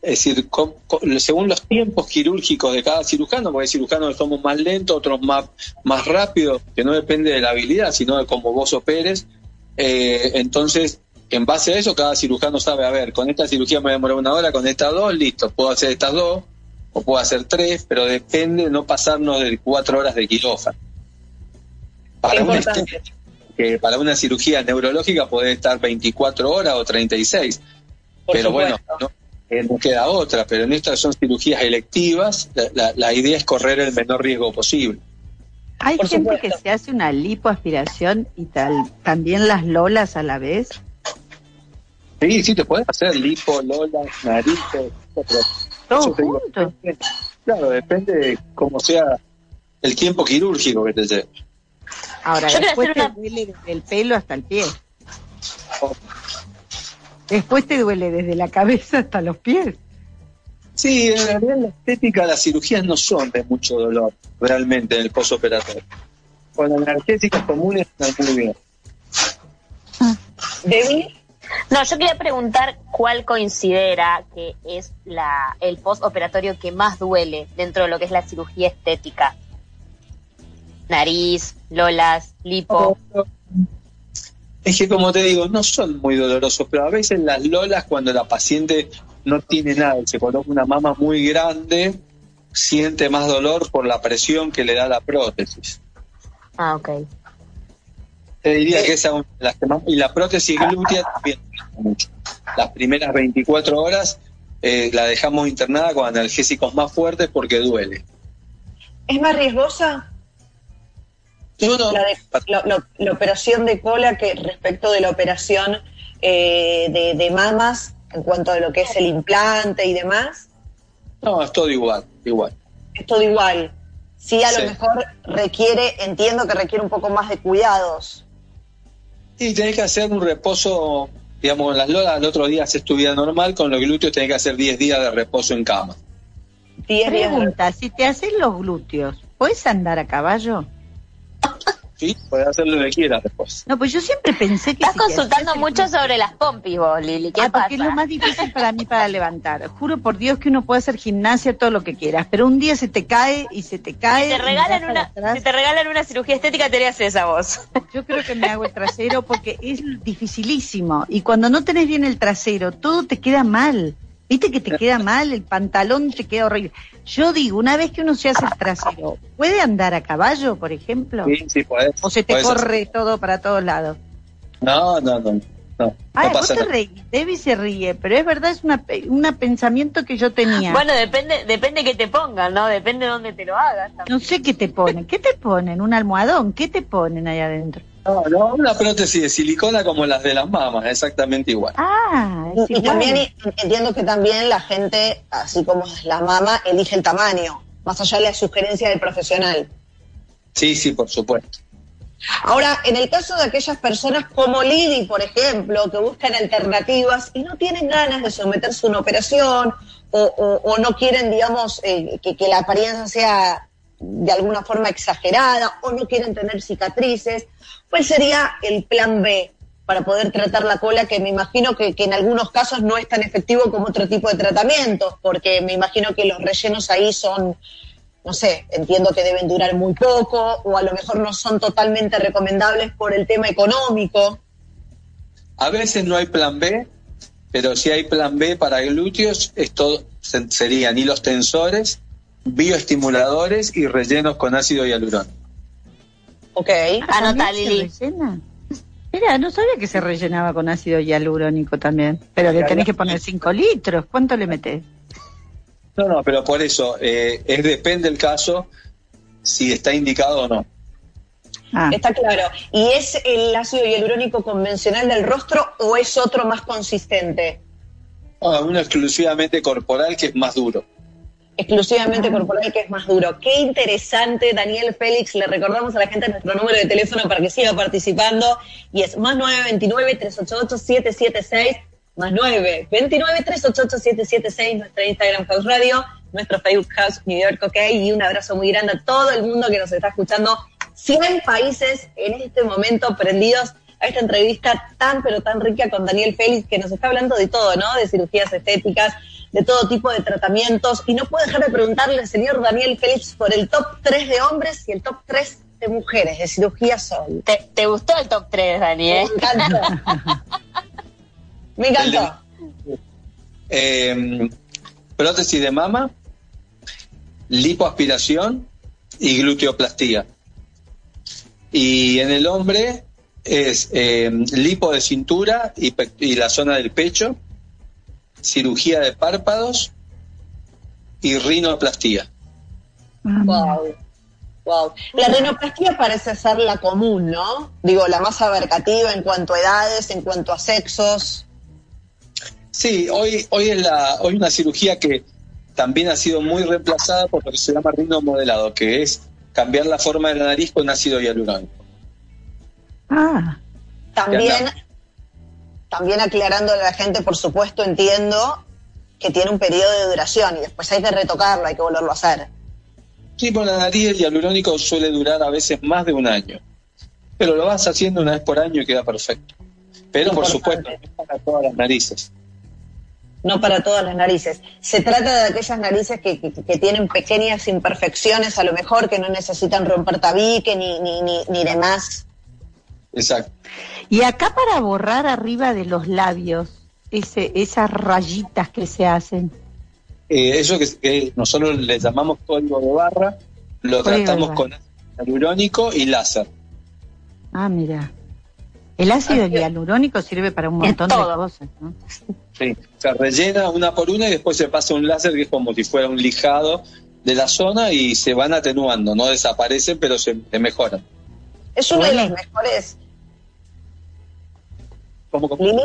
es decir, con- con- según los tiempos quirúrgicos de cada cirujano, porque hay cirujanos que somos más lentos, otros más, más rápidos, que no depende de la habilidad, sino de cómo vos operes. Eh, entonces, en base a eso, cada cirujano sabe, a ver, con esta cirugía me voy a demorar una hora, con estas dos, listo, puedo hacer estas dos, o puedo hacer tres, pero depende de no pasarnos de cuatro horas de quirófano. Para un que para una cirugía neurológica puede estar 24 horas o 36. Por pero bueno, no, eh, no queda otra. Pero en estas son cirugías electivas, la, la- la idea es correr el menor riesgo posible. Hay Por gente supuesto. que se hace una lipoaspiración y tal, también las lolas a la vez. Sí, sí, te puedes hacer lipo, lola, nariz, todo, digo, junto. Claro, depende de cómo sea el tiempo quirúrgico que te lleva. Ahora, Yo después te una- duele desde el pelo hasta el pie. Después te duele desde la cabeza hasta los pies. Sí, en realidad la estética, las cirugías no son de mucho dolor, realmente, en el postoperatorio. Con analgésicos comunes están muy bien. Debbie, No, yo quería preguntar cuál considera que es la, el postoperatorio que más duele dentro de lo que es la cirugía estética. Nariz, lolas, lipo. Es que como te digo, no son muy dolorosos, pero a veces las lolas cuando la paciente no tiene nada y se coloca una mama muy grande, siente más dolor por la presión que le da la prótesis. Ah, ok. Te diría que esa es una de las que más... Y la prótesis glútea también mucho. Las primeras 24 horas eh, la dejamos internada con analgésicos más fuertes porque duele. ¿es más riesgosa No- la, de- la- la- la operación de cola que respecto de la operación eh, de, de mamas en cuanto a lo que es el implante y demás? no, es todo igual, igual. Es todo igual. Sí, a Sí. lo mejor requiere, entiendo que requiere un poco más de cuidados. Y tenés que hacer un reposo, digamos, en las lolas el otro día haces tu vida normal, con los glúteos tenés que hacer 10 días de reposo en cama. 10 días de- Pregunta, si te haces los glúteos, ¿puedes andar a caballo? ¿Sí? Podés hacer lo que quieras después. No, pues yo siempre pensé que Estás si consultando el mucho sobre las pompis vos, Lili. ¿Qué Ah, pasa? porque es lo más difícil para mí para levantar. Juro por Dios que uno puede hacer gimnasia todo lo que quieras, pero un día se te cae y se te cae. Si te regalan una, si te regalan una cirugía estética, te harías esa voz. Yo creo que me hago el trasero porque es dificilísimo. Y cuando no tenés bien el trasero, todo te queda mal. Viste que te queda mal, el pantalón te queda horrible. Yo digo, una vez que uno se hace el trasero, ¿puede andar a caballo, por ejemplo? Sí, sí, podés. ¿O se te podés hacer. corre todo para todos lados? No, no, no. No, Ah, no vos te reís, Debbie se ríe, pero es verdad, es una, pe- una pensamiento que yo tenía. Bueno, depende, depende que te pongan, ¿no? Depende de dónde te lo hagas. también. No sé qué te ponen. ¿Qué te ponen? ¿Un almohadón? ¿Qué te ponen ahí adentro? No, no, una prótesis de silicona como las de las mamas, exactamente igual. Ah, es Y, y también y- entiendo que también la gente, así como es la mama, elige el tamaño, más allá de la sugerencia del profesional. Sí, sí, por supuesto. Ahora, en el caso de aquellas personas como Lili, por ejemplo, que buscan alternativas y no tienen ganas de someterse a una operación o, o- o no quieren, digamos, eh, que, que la apariencia sea de alguna forma exagerada o no quieren tener cicatrices, ¿cuál sería el plan B para poder tratar la cola que me imagino que, en algunos casos no es tan efectivo como otro tipo de tratamientos? Porque me imagino que los rellenos ahí son no sé, entiendo que deben durar muy poco o a lo mejor no son totalmente recomendables por el tema económico. A veces no hay plan B, pero si hay plan B para glúteos, esto se- serían hilos tensores, bioestimuladores y rellenos con ácido hialurónico. Ok. Anota, ¿También se Lili. rellena? Mira, no sabía que se rellenaba con ácido hialurónico también. Pero le tenés que poner 5 litros. ¿Cuánto le metés? No, no, pero por eso, eh, es depende del caso si está indicado o no. Ah, Está claro. ¿Y es el ácido hialurónico convencional del rostro o es otro más consistente? Ah, uno exclusivamente corporal que es más duro. Exclusivamente corporal que es más duro. Qué interesante, Daniel Félix. Le recordamos a la gente nuestro número de teléfono para que siga participando y es más 929-388-776, más 929-388-776, nuestra Instagram House Radio, nuestro Facebook House New York OK y un abrazo muy grande a todo el mundo que nos está escuchando. 100 países en este momento prendidos a esta entrevista tan pero tan rica con Daniel Félix que nos está hablando de todo, ¿no? De cirugías estéticas, de todo tipo de tratamientos. Y no puedo dejar de preguntarle al señor Daniel Félix por el top 3 de hombres y el top 3 de mujeres de cirugía sol. ¿Te, te gustó el top 3, Dani? Me encantó. Me encantó. Eh, prótesis de mama, lipoaspiración y gluteoplastía. Y en el hombre es eh, lipo de cintura y la zona del pecho, cirugía de párpados y rinoplastía. Wow. Wow. La rinoplastia parece ser la común, ¿no? Digo, la más abarcativa en cuanto a edades, en cuanto a sexos. Sí, hoy, hoy es la, hoy una cirugía que también ha sido muy reemplazada por lo que se llama rino modelado, que es cambiar la forma de la nariz con ácido hialurónico. Ah, También, también aclarando a la gente, por supuesto, entiendo que tiene un periodo de duración y después hay que retocarlo, hay que volverlo a hacer. Sí, por la nariz el hialurónico suele durar a veces más de un año. Pero lo vas haciendo una vez por año y queda perfecto. Pero por supuesto, no es para todas las narices. No para todas las narices. Se trata de aquellas narices que, que- que tienen pequeñas imperfecciones, a lo mejor que no necesitan romper tabique ni, ni, ni, ni demás. Exacto. y acá para borrar arriba de los labios, ese, esas rayitas que se hacen. Eh, eso que, que nosotros le llamamos código de barra, lo Código tratamos con ácido hialurónico y láser. Ah, mira. El ácido hialurónico sirve para un montón de cosas, ¿no? Sí. Se rellena una por una y después se pasa un láser que es como si fuera un lijado de la zona y se van atenuando, no desaparecen, pero se, se mejoran. Es uno de los mejores. Como, como- Lili,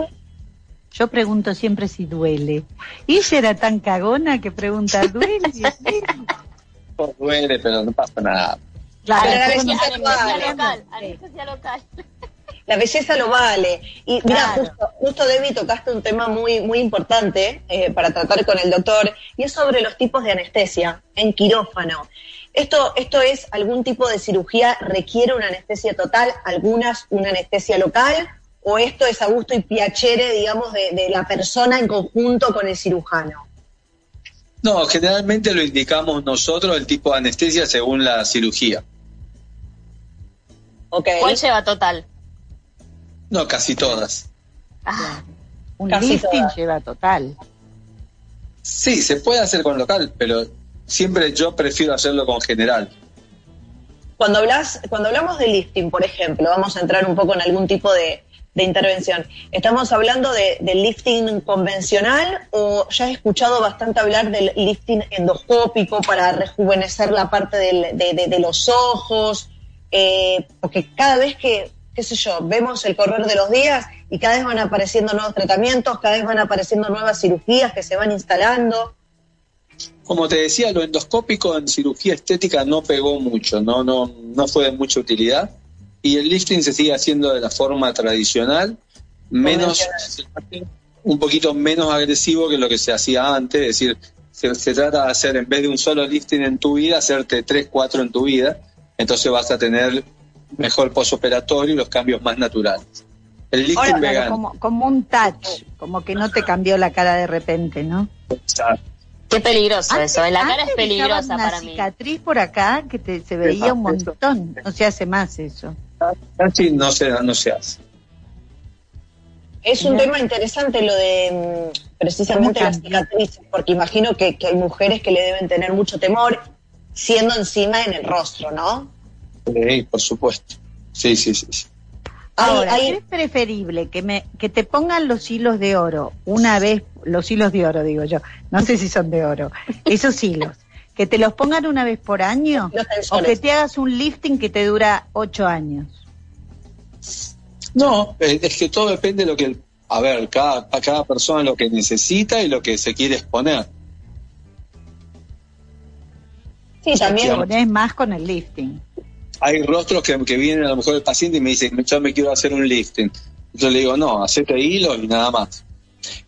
Yo pregunto siempre si duele. Y ella era tan cagona que pregunta, ¿duele? como duele, pero no pasa nada. Claro, Pero la yo belleza no vale. Anestesia local, anestesia local. la belleza lo vale. Y mira, Claro. justo, justo Debbie tocaste un tema muy, muy importante eh, para tratar con el doctor, y es sobre los tipos de anestesia en quirófano. Esto, esto es algún tipo de cirugía, requiere una anestesia total, algunas una anestesia local, o esto es a gusto y piacere, digamos, de, de la persona en conjunto con el cirujano. No, generalmente lo indicamos nosotros el tipo de anestesia según la cirugía. ¿Cuál lleva total? No, casi todas. Ah, Un Casi lifting todas. lleva total. Sí, se puede hacer con local, pero siempre yo prefiero hacerlo con general. Cuando, hablas, cuando hablamos de lifting, por ejemplo, vamos a entrar un poco en algún tipo de, de intervención. ¿Estamos hablando de, del lifting convencional o ya he escuchado bastante hablar del lifting endoscópico para rejuvenecer la parte de- de los ojos? Eh, porque cada vez que, qué sé yo, vemos el correr de los días y cada vez van apareciendo nuevos tratamientos, cada vez van apareciendo nuevas cirugías que se van instalando. Como te decía, lo endoscópico en cirugía estética no pegó mucho, no, no, no fue de mucha utilidad. Y el lifting se sigue haciendo de la forma tradicional, menos, un poquito menos agresivo que lo que se hacía antes, es decir, se, se trata de hacer en vez de un solo lifting en tu vida, hacerte tres, cuatro en tu vida, entonces vas a tener mejor posoperatorio y los cambios más naturales. El lifting claro, vegano. como, como un touch, como que no te cambió la cara de repente, ¿no? qué peligroso eso. En la cara antes es peligrosa para una mí. cicatriz por acá que te, se veía un montón. No se hace más eso. Casi no se, no se hace. Es un tema interesante lo de mm, precisamente ¿Cómo las cicatrices, porque imagino que, que hay mujeres que le deben tener mucho temor siendo encima en el rostro, ¿no? Sí, por supuesto. Sí, sí, sí. sí. Ahora, hay- ¿qué es preferible? Que, me, que te pongan los hilos de oro una vez, los hilos de oro digo yo, no sé si son de oro, esos hilos, que te los pongan una vez por año Los o que te hagas un lifting que te dura ocho años. No, eh, es que todo depende de lo que, el- a ver, cada, a cada persona lo que necesita y lo que se quiere exponer. Sí, también. Te pones más con el lifting. Hay rostros que, que vienen a lo mejor el paciente y me dicen, yo me quiero hacer un lifting. Yo le digo, no, hacete hilo y nada más.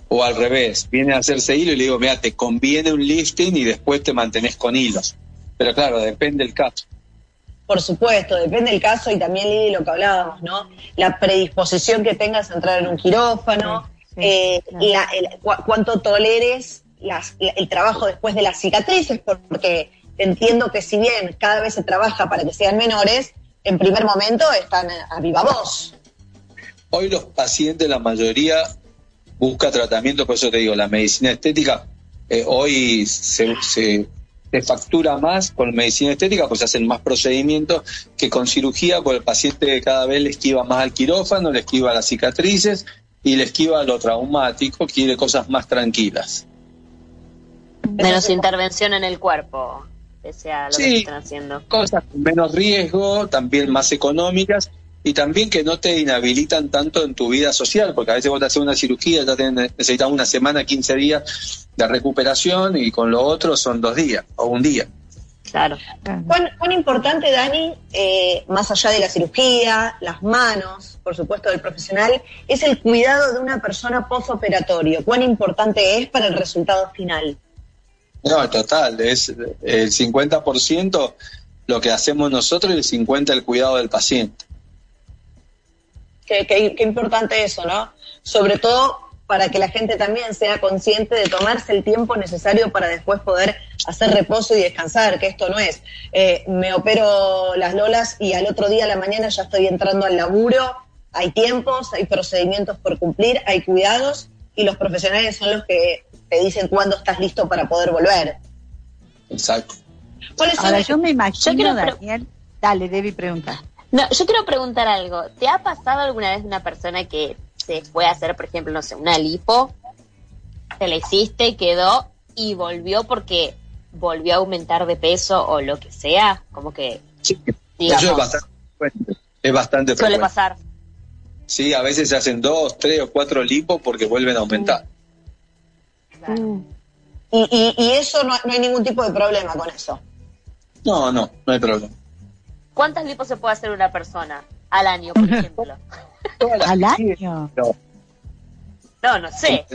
O al revés, viene a hacerse hilo y le digo, mira, te conviene un lifting y después te mantenés con hilos. Pero claro, depende del caso. Por supuesto, depende del caso y también, Lili, lo que hablábamos, ¿no? La predisposición que tengas a entrar en un quirófano, Sí, sí, eh, claro. la- el- cu- cuánto toleres las- la- el trabajo después de las cicatrices, porque entiendo que si bien cada vez se trabaja para que sean menores, en primer momento están a a viva voz. Hoy los pacientes, la mayoría, busca tratamiento, por eso te digo, la medicina estética eh, hoy se, se, se factura más con medicina estética, pues se hacen más procedimientos que con cirugía, porque el paciente cada vez le esquiva más al quirófano, le esquiva las cicatrices y le esquiva lo traumático, quiere cosas más tranquilas. Menos intervención en el cuerpo, pese a lo que están haciendo. Cosas con menos riesgo, también más económicas y también que no te inhabilitan tanto en tu vida social, porque a veces vos te haces una cirugía, ya te necesitas una semana, 15 días de recuperación y con lo otro son dos días o un día. Claro. ¿Cuán, cuán importante, Dani, eh, más allá de la cirugía, las manos, por supuesto, del profesional, es el cuidado de una persona postoperatorio? ¿Cuán importante es para el resultado final? No, total, es el 50% lo que hacemos nosotros y el 50% el cuidado del paciente. Qué, qué- qué importante eso, ¿no? Sobre todo para que la gente también sea consciente de tomarse el tiempo necesario para después poder hacer reposo y descansar, que esto no es, eh, me opero las lolas y al otro día a la mañana ya estoy entrando al laburo, hay tiempos, hay procedimientos por cumplir, hay cuidados y los profesionales son los que te dicen cuándo estás listo para poder volver. Exacto. ¿Cuáles son Ahora yo me Yo imagino, Daniel. Dale, Debbie, pregunta. No, yo quiero preguntar algo. ¿Te ha pasado alguna vez una persona que se fue a hacer, por ejemplo, no sé, una lipo, te la hiciste, quedó y volvió porque volvió a aumentar de peso o lo que sea? Como que, Sí, digamos, eso es bastante frecuente. Es bastante suele pasar. Sí, a veces se hacen dos, tres o cuatro lipos porque vuelven a aumentar. Y, y- y eso no, no hay ningún tipo de problema con eso. No, no, no hay problema. ¿Cuántas lipos se puede hacer una persona al año, por ejemplo? ¿Al año? No, No, no sé.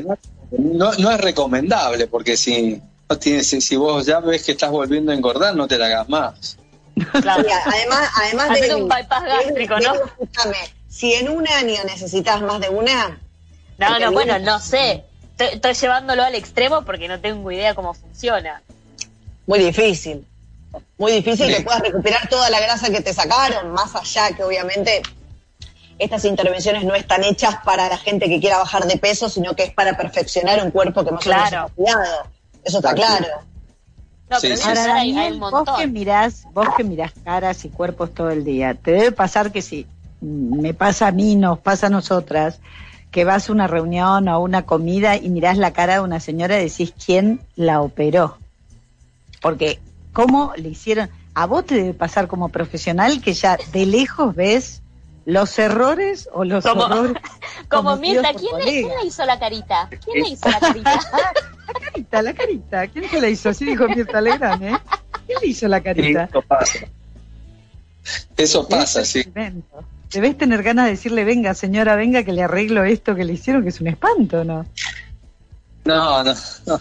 no, no es recomendable porque si, no tienes, si, si vos ya ves que estás volviendo a engordar, no te la hagas más. Claro. Mira, además, además Hacer de un bypass gástrico, ¿no? escúchame, si en un año necesitas más de una, No, no, bueno, no sé. Estoy, estoy llevándolo al extremo porque no tengo idea cómo funciona. muy difícil. Muy difícil Sí. que puedas recuperar toda la grasa que te sacaron, más allá que obviamente estas intervenciones no están hechas para la gente que quiera bajar de peso, sino que es para perfeccionar un cuerpo que más o menos Claro. está cuidado. Eso está Claro. No, pero sí. debe Ahora, ser, hay, hay Daniel, un vos que mirás, vos que mirás caras y cuerpos todo el día, te debe pasar que si mm, me pasa a mí, nos pasa a nosotras, que vas a una reunión o a una comida y mirás la cara de una señora y decís quién la operó. Porque, ¿cómo le hicieron? A vos te debe pasar como profesional que ya de lejos ves los errores o los Como- horrores. Como cometidos Mirta, ¿quién le, quién le hizo la carita? ¿Quién le hizo la carita? La carita, la carita. ¿Quién se la hizo? Así dijo Mirta Legrand, ¿eh? ¿Quién le hizo la carita? eso pasa. Eso pasa, sí. Debes tener ganas de decirle, venga, señora, venga, que le arreglo esto que le hicieron, que es un espanto, ¿no? No, no, no.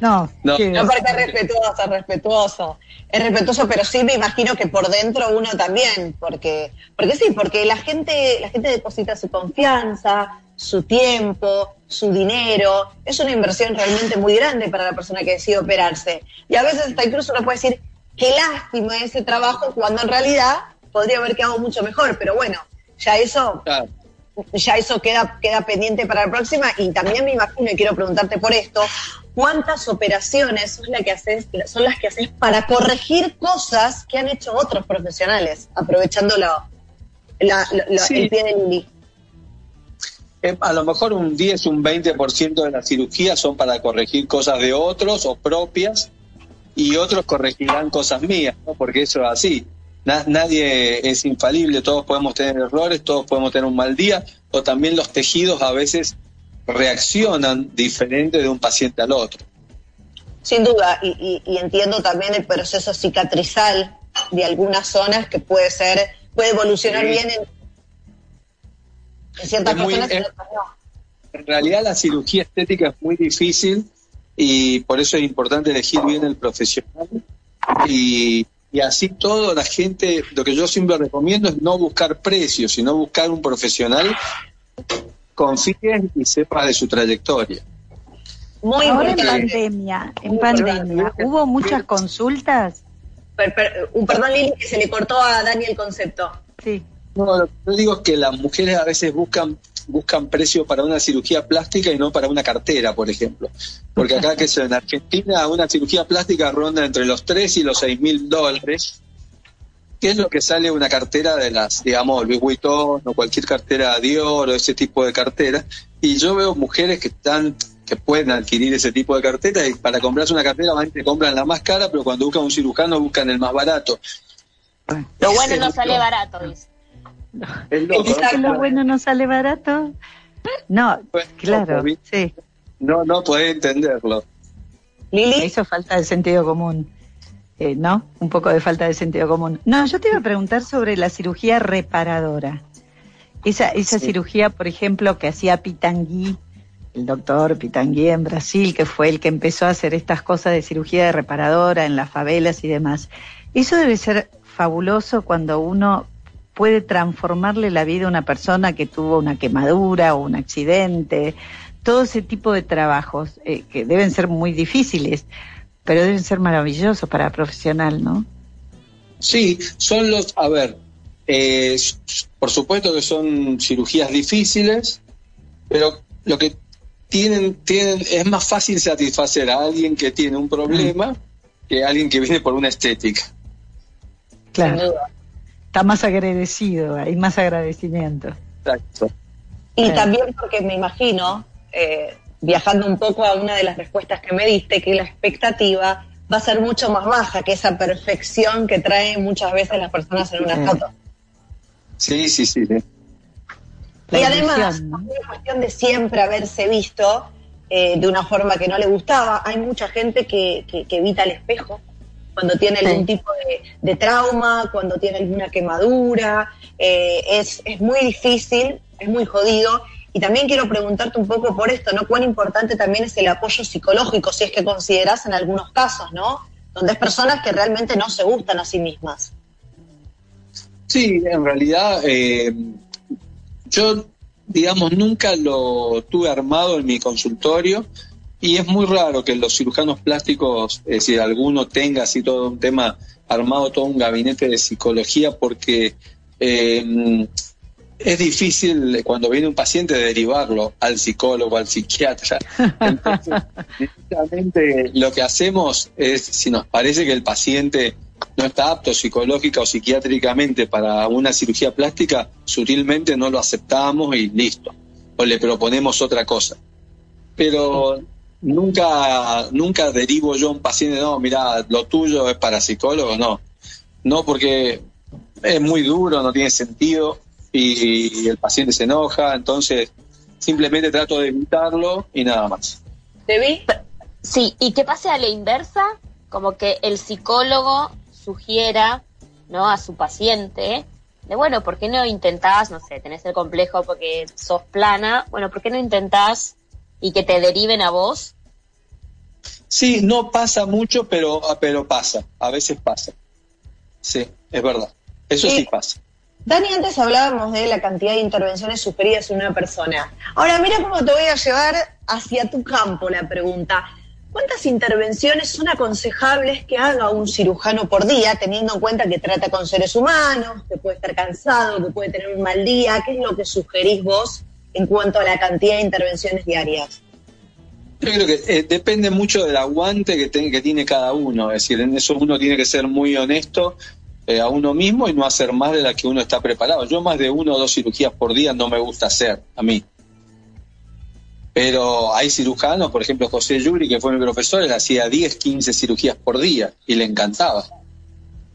No, No. No, porque es respetuoso, es respetuoso. Es respetuoso, pero sí me imagino que por dentro uno también, porque, porque sí, porque la gente, la gente deposita su confianza, su tiempo, su dinero. Es una inversión realmente muy grande para la persona que decide operarse. Y a veces hasta incluso uno puede decir, qué lástima ese trabajo, cuando en realidad podría haber quedado mucho mejor. Pero bueno, ya eso Claro. ya eso queda, queda pendiente para la próxima y también me imagino y quiero preguntarte por esto, ¿cuántas operaciones son, las que haces, son las que haces para corregir cosas que han hecho otros profesionales, aprovechando la, la- la- la- Sí. el pie de Lili? Eh, A lo mejor un 10, un 20% de las cirugías son para corregir cosas de otros o propias y otros corregirán cosas mías, ¿no? porque eso es así. Na- nadie es infalible, todos podemos tener errores, todos podemos tener un mal día, o también los tejidos a veces reaccionan diferente de un paciente al otro. Sin duda, y, y- y entiendo también el proceso cicatrizal de algunas zonas que puede ser, puede evolucionar Sí. bien en, en ciertas muy- personas y en otras no. En realidad la cirugía estética es muy difícil y por eso es importante elegir bien el profesional y, y así todo la gente, lo que yo siempre recomiendo es no buscar precios, sino buscar un profesional confíe y sepa de su trayectoria. Muy Ahora en pandemia, en pandemia, ¿hubo muchas consultas? Per- per- un perdón, Lili, que se le cortó a Dani el concepto. Sí. No, lo que yo digo es que las mujeres a veces buscan buscan precio para una cirugía plástica y no para una cartera, por ejemplo. Porque acá que en Argentina una cirugía plástica ronda entre los 3 y los 6 mil dólares, que es lo que sale una cartera de las, digamos, Louis Vuitton o cualquier cartera Dior o ese tipo de cartera. Y yo veo mujeres que están que pueden adquirir ese tipo de cartera y para comprarse una cartera van y compran la más cara, pero cuando buscan un cirujano buscan el más barato. Lo bueno no sale barato, dice. Es loco, ¿Es que ¿no? lo bueno no sale barato? No, Pues, claro, no, sí. No, no podés entenderlo. Me Lili, hizo falta el sentido común. Eh, ¿no? Un poco de falta de sentido común. No, yo te iba a preguntar sobre la cirugía reparadora. Esa, esa cirugía, por ejemplo, que hacía Pitangui, el doctor Pitangui en Brasil, que fue el que empezó a hacer estas cosas de cirugía de reparadora en las favelas y demás. Eso debe ser fabuloso cuando uno puede transformarle la vida a una persona que tuvo una quemadura o un accidente, todo ese tipo de trabajos eh, que deben ser muy difíciles, pero deben ser maravillosos para profesional, ¿no? Sí, son los, a ver, eh, por supuesto que son cirugías difíciles, pero lo que tienen, tienen, es más fácil satisfacer a alguien que tiene un problema que a alguien que viene por una estética. Claro. Está más agradecido, hay más agradecimiento. Exacto. Y también porque me imagino, eh, viajando un poco a una de las respuestas que me diste, que la expectativa va a ser mucho más baja que esa perfección que traen muchas veces las personas en una foto. Sí, sí, sí. sí. y además, es una cuestión de siempre haberse visto eh, de una forma que no le gustaba. Hay mucha gente que, que, que evita el espejo cuando tiene algún tipo de, de, trauma, cuando tiene alguna quemadura. Eh, es, es muy difícil, es muy jodido. Y también quiero preguntarte un poco por esto, ¿no? Cuán importante también es el apoyo psicológico, si es que consideras en algunos casos, ¿no? Donde es personas que realmente no se gustan a sí mismas. Sí, en realidad eh, yo, digamos, nunca lo tuve armado en mi consultorio y es muy raro que los cirujanos plásticos, es decir, alguno tenga así todo un tema armado, todo un gabinete de psicología, porque eh, es difícil cuando viene un paciente derivarlo al psicólogo, al psiquiatra. Entonces, lo que hacemos es, si nos parece que el paciente no está apto psicológica o psiquiátricamente para una cirugía plástica, sutilmente no lo aceptamos y listo. O le proponemos otra cosa. Pero nunca, nunca derivo yo a un paciente, no, mira, lo tuyo es para psicólogo, no. No, porque es muy duro, no tiene sentido y el paciente se enoja, entonces simplemente trato de evitarlo y nada más. ¿Te vi? Sí, y que pase a la inversa, como que el psicólogo sugiera ¿no? a su paciente de bueno, ¿por qué no intentás, no sé, tenés el complejo porque sos plana, bueno, ¿por qué no intentás y que te deriven a vos? Sí, no pasa mucho, pero, pero pasa, a veces pasa. Sí, es verdad, eso sí, sí pasa. Dani, antes hablábamos de la cantidad de intervenciones sufridas en una persona. Ahora, mira cómo te voy a llevar hacia tu campo la pregunta. ¿Cuántas intervenciones son aconsejables que haga un cirujano por día, teniendo en cuenta que trata con seres humanos, que puede estar cansado, que puede tener un mal día? ¿Qué es lo que sugerís vos en cuanto a la cantidad de intervenciones diarias? Yo creo que eh, depende mucho del aguante que, tiene cada uno. Es decir, en eso uno tiene que ser muy honesto eh, a uno mismo y no hacer más de la que uno está preparado. Yo más de uno o dos cirugías por día no me gusta hacer, a mí. Pero hay cirujanos, por ejemplo José Yuri, que fue mi profesor, él hacía 10, 15 cirugías por día y le encantaba.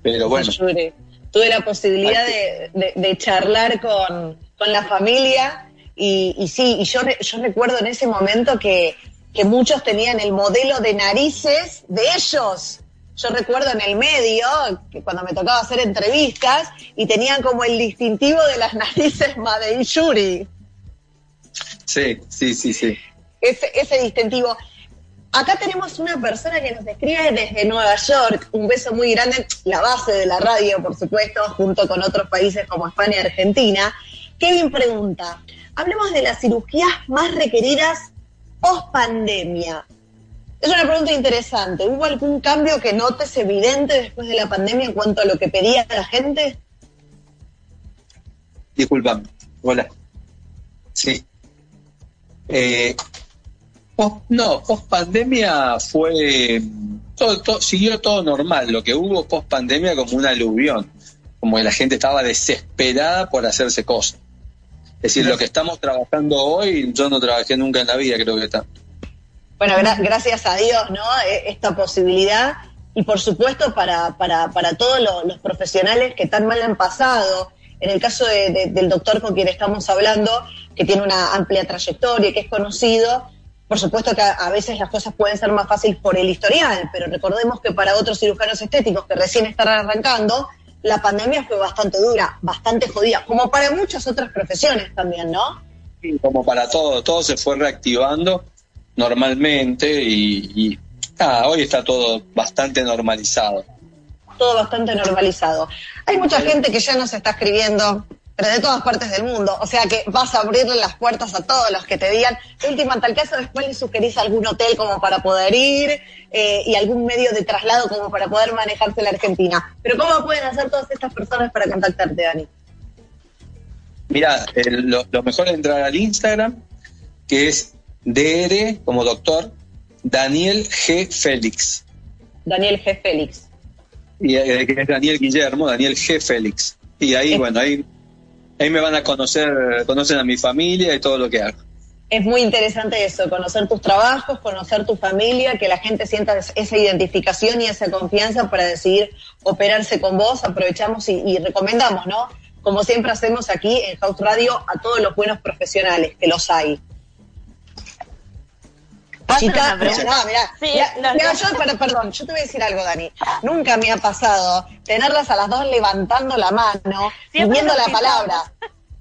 Pero bueno. Yuri. Tuve la posibilidad de, de, de charlar con, con, la familia y, y sí, y yo, yo recuerdo en ese momento que, que muchos tenían el modelo de narices de ellos yo recuerdo en el medio, que cuando me tocaba hacer entrevistas, y tenían como el distintivo de las narices Madei Yuri. Sí, sí, sí, sí. Ese, ese distintivo. Acá tenemos una persona que nos escribe desde Nueva York. Un beso muy grande, la base de la radio, por supuesto, junto con otros países como España y Argentina. Kevin pregunta, hablemos de las cirugías más requeridas post pandemia. Es una pregunta interesante. ¿Hubo algún cambio que notes evidente después de la pandemia en cuanto a lo que pedía la gente? Disculpame. Hola. Sí. Eh, no, post pandemia fue. Todo, siguió todo normal. Lo que hubo post pandemia como un aluvión. Como que la gente estaba desesperada por hacerse cosas. Es decir, lo que estamos trabajando hoy, yo no trabajé nunca en la vida, creo que está bueno, gra gracias a Dios, ¿no? E, esta posibilidad y por supuesto para, para, para todos los, profesionales que tan mal han pasado. En el caso de, de, del doctor con quien estamos hablando, que tiene una amplia trayectoria, que es conocido, Por supuesto que a, a veces las cosas pueden ser más fáciles por el historial, pero recordemos que para otros cirujanos estéticos que recién están arrancando, la pandemia fue bastante dura, bastante jodida, como para muchas otras profesiones también, ¿no? Y como para todo, todo se fue reactivando normalmente y, y nada, hoy está todo bastante normalizado. todo bastante normalizado. Hay mucha gente que ya nos está escribiendo, pero de todas partes del mundo. O sea que vas a abrirle las puertas a todos los que te digan. Última, en tal caso, después le sugerís algún hotel como para poder ir eh, y algún medio de traslado como para poder manejarse en la Argentina. Pero ¿cómo pueden hacer todas estas personas para contactarte, Dani? Mira, lo mejor es entrar al Instagram, que es DR, como doctor, Daniel G. Félix. Daniel G. Félix. Y eh, que es Daniel Guillermo, Daniel G. Félix. Y ahí, Es- bueno, ahí, ahí me van a conocer, conocen a mi familia y todo lo que hago. Es muy interesante eso, conocer tus trabajos, conocer tu familia, que la gente sienta es- esa identificación y esa confianza para decidir operarse con vos. Aprovechamos y, y recomendamos, ¿no? Como siempre hacemos aquí en House Radio a todos los buenos profesionales, que los hay. ¿Puedo hacer Chica, una pregunta? no, mirá, Sí, mirá, no, mirá, no. yo, pero, perdón, yo te voy a decir algo, Dani. Nunca me ha pasado tenerlas a las dos levantando la mano nos la palabra.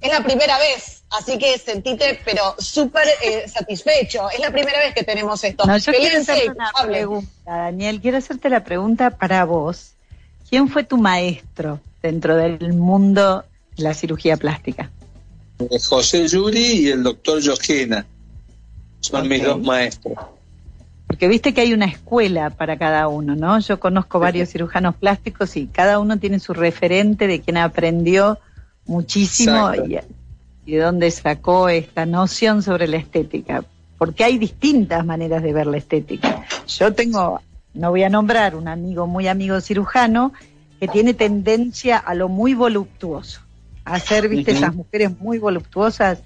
Es la primera vez, así que sentite, pero súper eh, satisfecho. Es la primera vez que tenemos esto. No, yo quiero hacerte una pregunta, Daniel. Quiero hacerte la pregunta para vos. ¿Quién fue tu maestro dentro del mundo de la cirugía plástica? Eh, José Yuri y el doctor Yogena. Son mis dos maestros. Porque viste que hay una escuela para cada uno, ¿no? Yo conozco varios cirujanos plásticos y cada uno tiene su referente de quien aprendió muchísimo y, y de dónde sacó esta noción sobre la estética. Porque hay distintas maneras de ver la estética. Yo tengo, no voy a nombrar, un amigo muy amigo cirujano que tiene tendencia a lo muy voluptuoso, a hacer, viste, esas mujeres muy voluptuosas,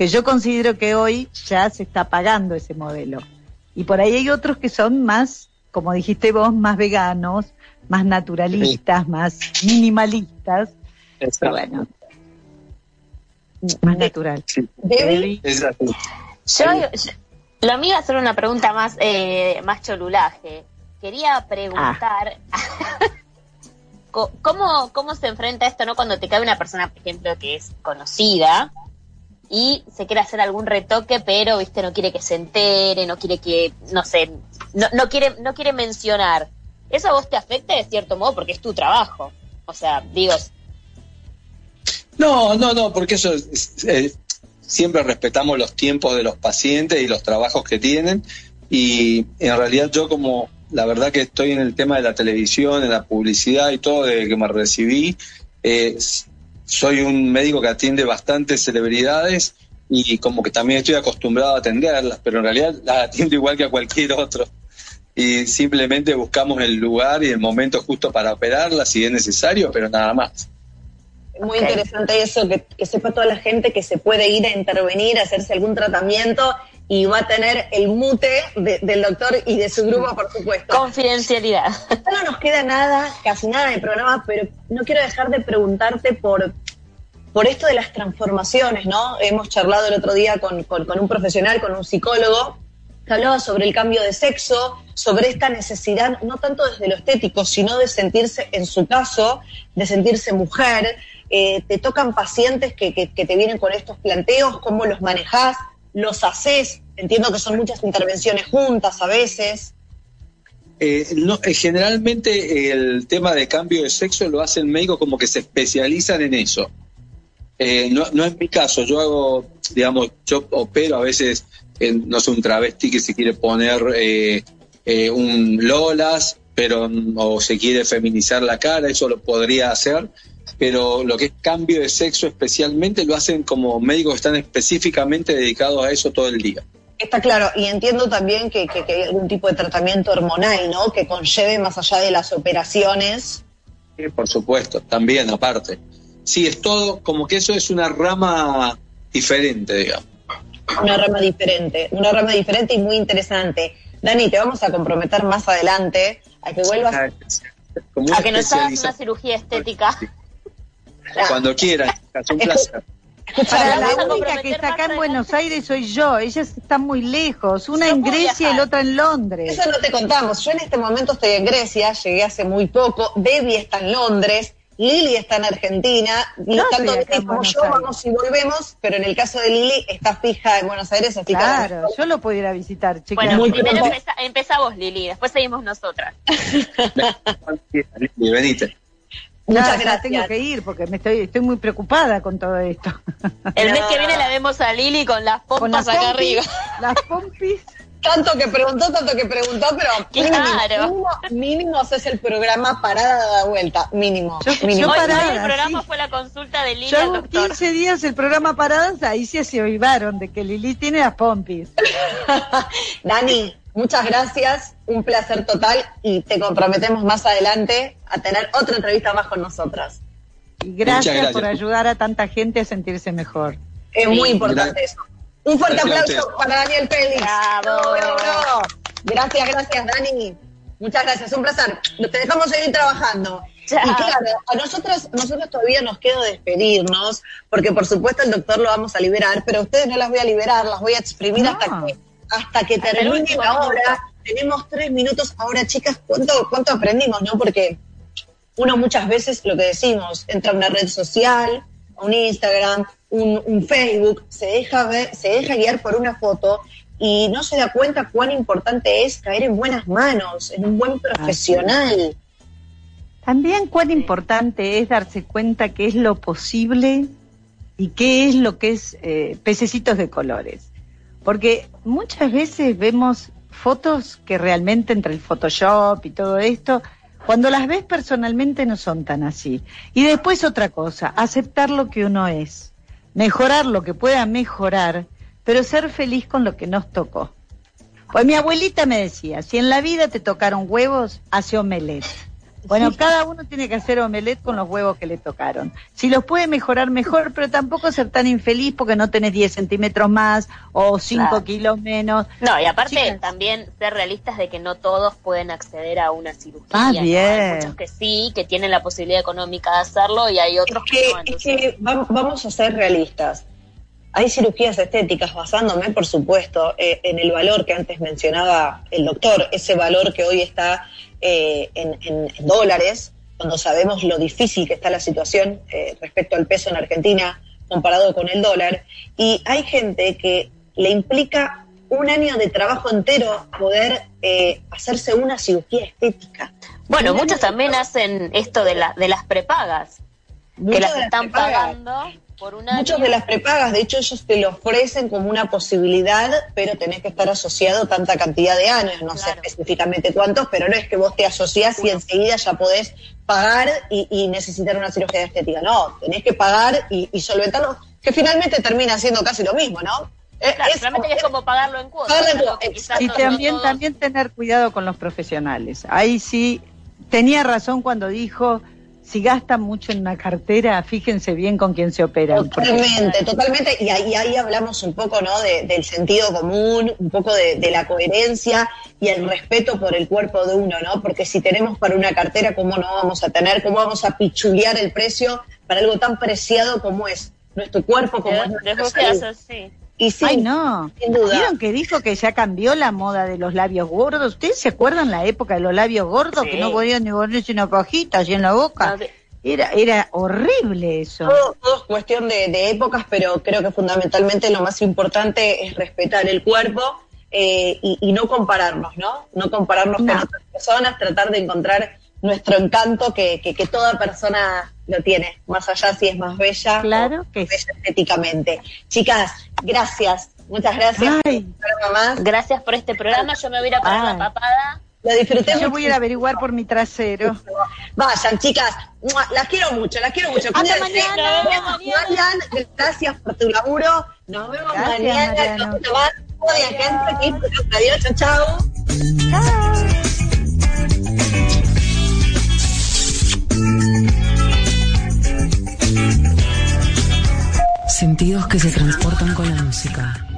que yo considero que hoy ya se está apagando ese modelo. Y por ahí hay otros que son más, como dijiste vos, más veganos, más naturalistas, más minimalistas. Pero bueno, más natural. Sí, Debbie, así. Yo, yo- lo mío es hacer una pregunta más, eh, más cholulaje. Quería preguntar co- ¿cómo, cómo se enfrenta esto, ¿no? Cuando te cae una persona, por ejemplo, que es conocida y se quiere hacer algún retoque, pero viste, no quiere que se entere, no quiere que, no sé, no, no quiere, no quiere mencionar. ¿Eso a vos te afecta de cierto modo? Porque es tu trabajo. O sea, digo, No, no, no, porque eso es- eh, siempre respetamos los tiempos de los pacientes y los trabajos que tienen y en realidad yo como la verdad que estoy en el tema de la televisión, en la publicidad y todo desde que me recibí, eh, soy un médico que atiende bastantes celebridades y como que también estoy acostumbrado a atenderlas, pero en realidad las atiendo igual que a cualquier otro y simplemente buscamos el lugar y el momento justo para operarlas si es necesario, pero nada más. muy interesante eso, que, que sepa toda la gente que se puede ir a intervenir, a hacerse algún tratamiento y va a tener el mute de- del doctor y de su grupo, por supuesto. confidencialidad. Ya no nos queda nada, casi nada de programa, pero no quiero dejar de preguntarte por, por esto de las transformaciones, ¿no? Hemos charlado el otro día con, con- con un profesional, con un psicólogo, que hablaba sobre el cambio de sexo, sobre esta necesidad, no tanto desde lo estético, sino de sentirse, en su caso, de sentirse mujer. Eh, te tocan pacientes que, que- que te vienen con estos planteos, cómo los manejás, los haces. Entiendo que son muchas intervenciones juntas a veces. Eh, no, eh, generalmente el tema de cambio de sexo lo hacen médicos como que se especializan en eso. Eh, no, no es mi caso, yo hago, digamos, yo opero a veces, en, no sé, un travesti que se quiere poner eh, eh, un Lolas, pero o se quiere feminizar la cara, eso lo podría hacer, pero lo que es cambio de sexo especialmente lo hacen como médicos que están específicamente dedicados a eso todo el día. Está claro, y entiendo también que, que- que hay algún tipo de tratamiento hormonal, ¿no? Que conlleve más allá de las operaciones. Sí, por supuesto, también aparte. Sí, es todo, como que eso es una rama diferente, digamos. Una rama diferente, una rama diferente y muy interesante. Dani, te vamos a comprometer más adelante a que vuelvas Como A que nos hagas una cirugía estética. Cuando quieran, es un placer. Para la única que está acá en. Buenos Aires soy yo. Ellas están muy lejos. Una en Grecia y la otra en Londres. Eso no te contamos. Yo en este momento estoy en Grecia, llegué hace muy poco. Debbie está en Londres. Lili está en Argentina. Yo tanto en como yo Aires. vamos y volvemos, pero en el caso de Lili está fija en Buenos Aires, así que Claro, yo lo puedo ir a visitar, chicas. Bueno, Muy primero empeza, empezá vos, Lili, después seguimos nosotras. Lili, venite. Muchas ya gracias. tengo que ir porque me estoy, estoy muy preocupada con todo esto. El No. mes que viene la vemos a Lili con las pompas Con las acá pompis, arriba. Las pompis. Tanto que preguntó, tanto que preguntó, pero Claro. mínimo, mínimo haces el programa parada de vuelta. Mínimo. Yo- mínimo. yo parada, el programa sí. fue la consulta de Lili Yo al hago doctor. 15 días el programa Paradas, ahí sí se oivaron de que Lili tiene las pompis. Dani, muchas gracias, un placer total y te comprometemos más adelante a tener otra entrevista más con nosotras. Y gracias, gracias. por ayudar a tanta gente a sentirse mejor. Es Sí. muy importante eso. Un fuerte Gracias aplauso para Daniel Félix. Bravo. Bravo, bravo. Gracias, gracias, Dani. Muchas gracias, un placer. Te dejamos seguir trabajando. Chao. Y claro, a nosotros, nosotros todavía nos queda despedirnos, porque por supuesto el doctor lo vamos a liberar, pero a ustedes no las voy a liberar, las voy a exprimir No. hasta que hasta que termine la hora. Tenemos tres minutos. Ahora, chicas, ¿cuánto, cuánto aprendimos, no? Porque uno muchas veces lo que decimos, entra a una red social, un Instagram, un, un Facebook, se deja ver, se deja guiar por una foto y no se da cuenta cuán importante es caer en buenas manos, en un buen profesional. También cuán importante es darse cuenta qué es lo posible y qué es lo que es eh, pececitos de colores. Porque muchas veces vemos fotos que realmente entre el Photoshop y todo esto, cuando las ves personalmente no son tan así. Y después otra cosa, aceptar lo que uno es, mejorar lo que pueda mejorar, pero ser feliz con lo que nos tocó. Pues mi abuelita me decía, si en la vida te tocaron huevos, hace omelette. Bueno, cada uno tiene que hacer omelette con los huevos que le tocaron. Si los puede mejorar, mejor, pero tampoco ser tan infeliz porque no tenés 10 centímetros más o 5 Claro. kilos menos. No, y aparte Chicas. también ser realistas de que no todos pueden acceder a una cirugía. Ah, ¿no? bien. Hay muchos que sí, que tienen la posibilidad económica de hacerlo y hay otros Es que, que, no. es entonces- que vam- vamos a ser realistas. Hay cirugías estéticas basándome, por supuesto, eh, en el valor que antes mencionaba el doctor, ese valor que hoy está eh, en, en- en dólares, cuando sabemos lo difícil que está la situación eh, respecto al peso en Argentina comparado con el dólar. Y hay gente que le implica un año de trabajo entero poder eh, hacerse una cirugía estética. Bueno, muchos también hacen esto de, la, de las prepagas, que las de las están prepagas. pagando por un año. Muchas de las prepagas, de hecho, ellos te lo ofrecen como una posibilidad, pero tenés que estar asociado tanta cantidad de años, no sé específicamente cuántos, pero no es que vos te asociás y enseguida ya podés pagar y, y necesitar una cirugía estética. No, tenés que pagar y, y solventarlo, que finalmente termina siendo casi lo mismo, ¿no? Eh, Claro, es- realmente es como pagarlo en cuotas. Pagarlo Y todos- también tener cuidado con los profesionales. Ahí sí, tenía razón cuando dijo, si gastan mucho en una cartera, fíjense bien con quién se operan. porque- Totalmente, totalmente. Y ahí, ahí hablamos un poco ¿no? de- del sentido común, un poco de, de la coherencia y el respeto por el cuerpo de uno, ¿no? Porque si tenemos para una cartera, ¿cómo no vamos a tener? ¿Cómo vamos a pichulear el precio para algo tan preciado como es nuestro cuerpo, como es nuestra salud? búsquedas así. Y sí, Ay, no. sin duda. ¿Vieron que dijo que ya cambió la moda de los labios gordos? ¿Ustedes se acuerdan la época de los labios gordos? Sí. Que no podían ni ponerse una pajita así en la boca. No, de- Era, era horrible eso. Todo, todo es cuestión de, de épocas, pero creo que fundamentalmente lo más importante es respetar el cuerpo eh, y, y no compararnos, ¿no? No compararnos No. con otras personas, tratar de encontrar nuestro encanto que, que, que toda persona lo tiene, más allá si es más bella Claro sí. bella estéticamente. Chicas, gracias, muchas gracias Ay. Gracias por este programa. Yo me voy a ir a poner la papada. Lo disfruté Yo voy a ir a mucho. averiguar por mi trasero. Vayan, chicas. Las quiero mucho, las quiero mucho. Hasta mañana. Nos vemos, Marian. Gracias por tu laburo. Nos vemos Gracias, mañana. Mariano. Nos vemos chao, chao. Sentidos que se transportan con la música.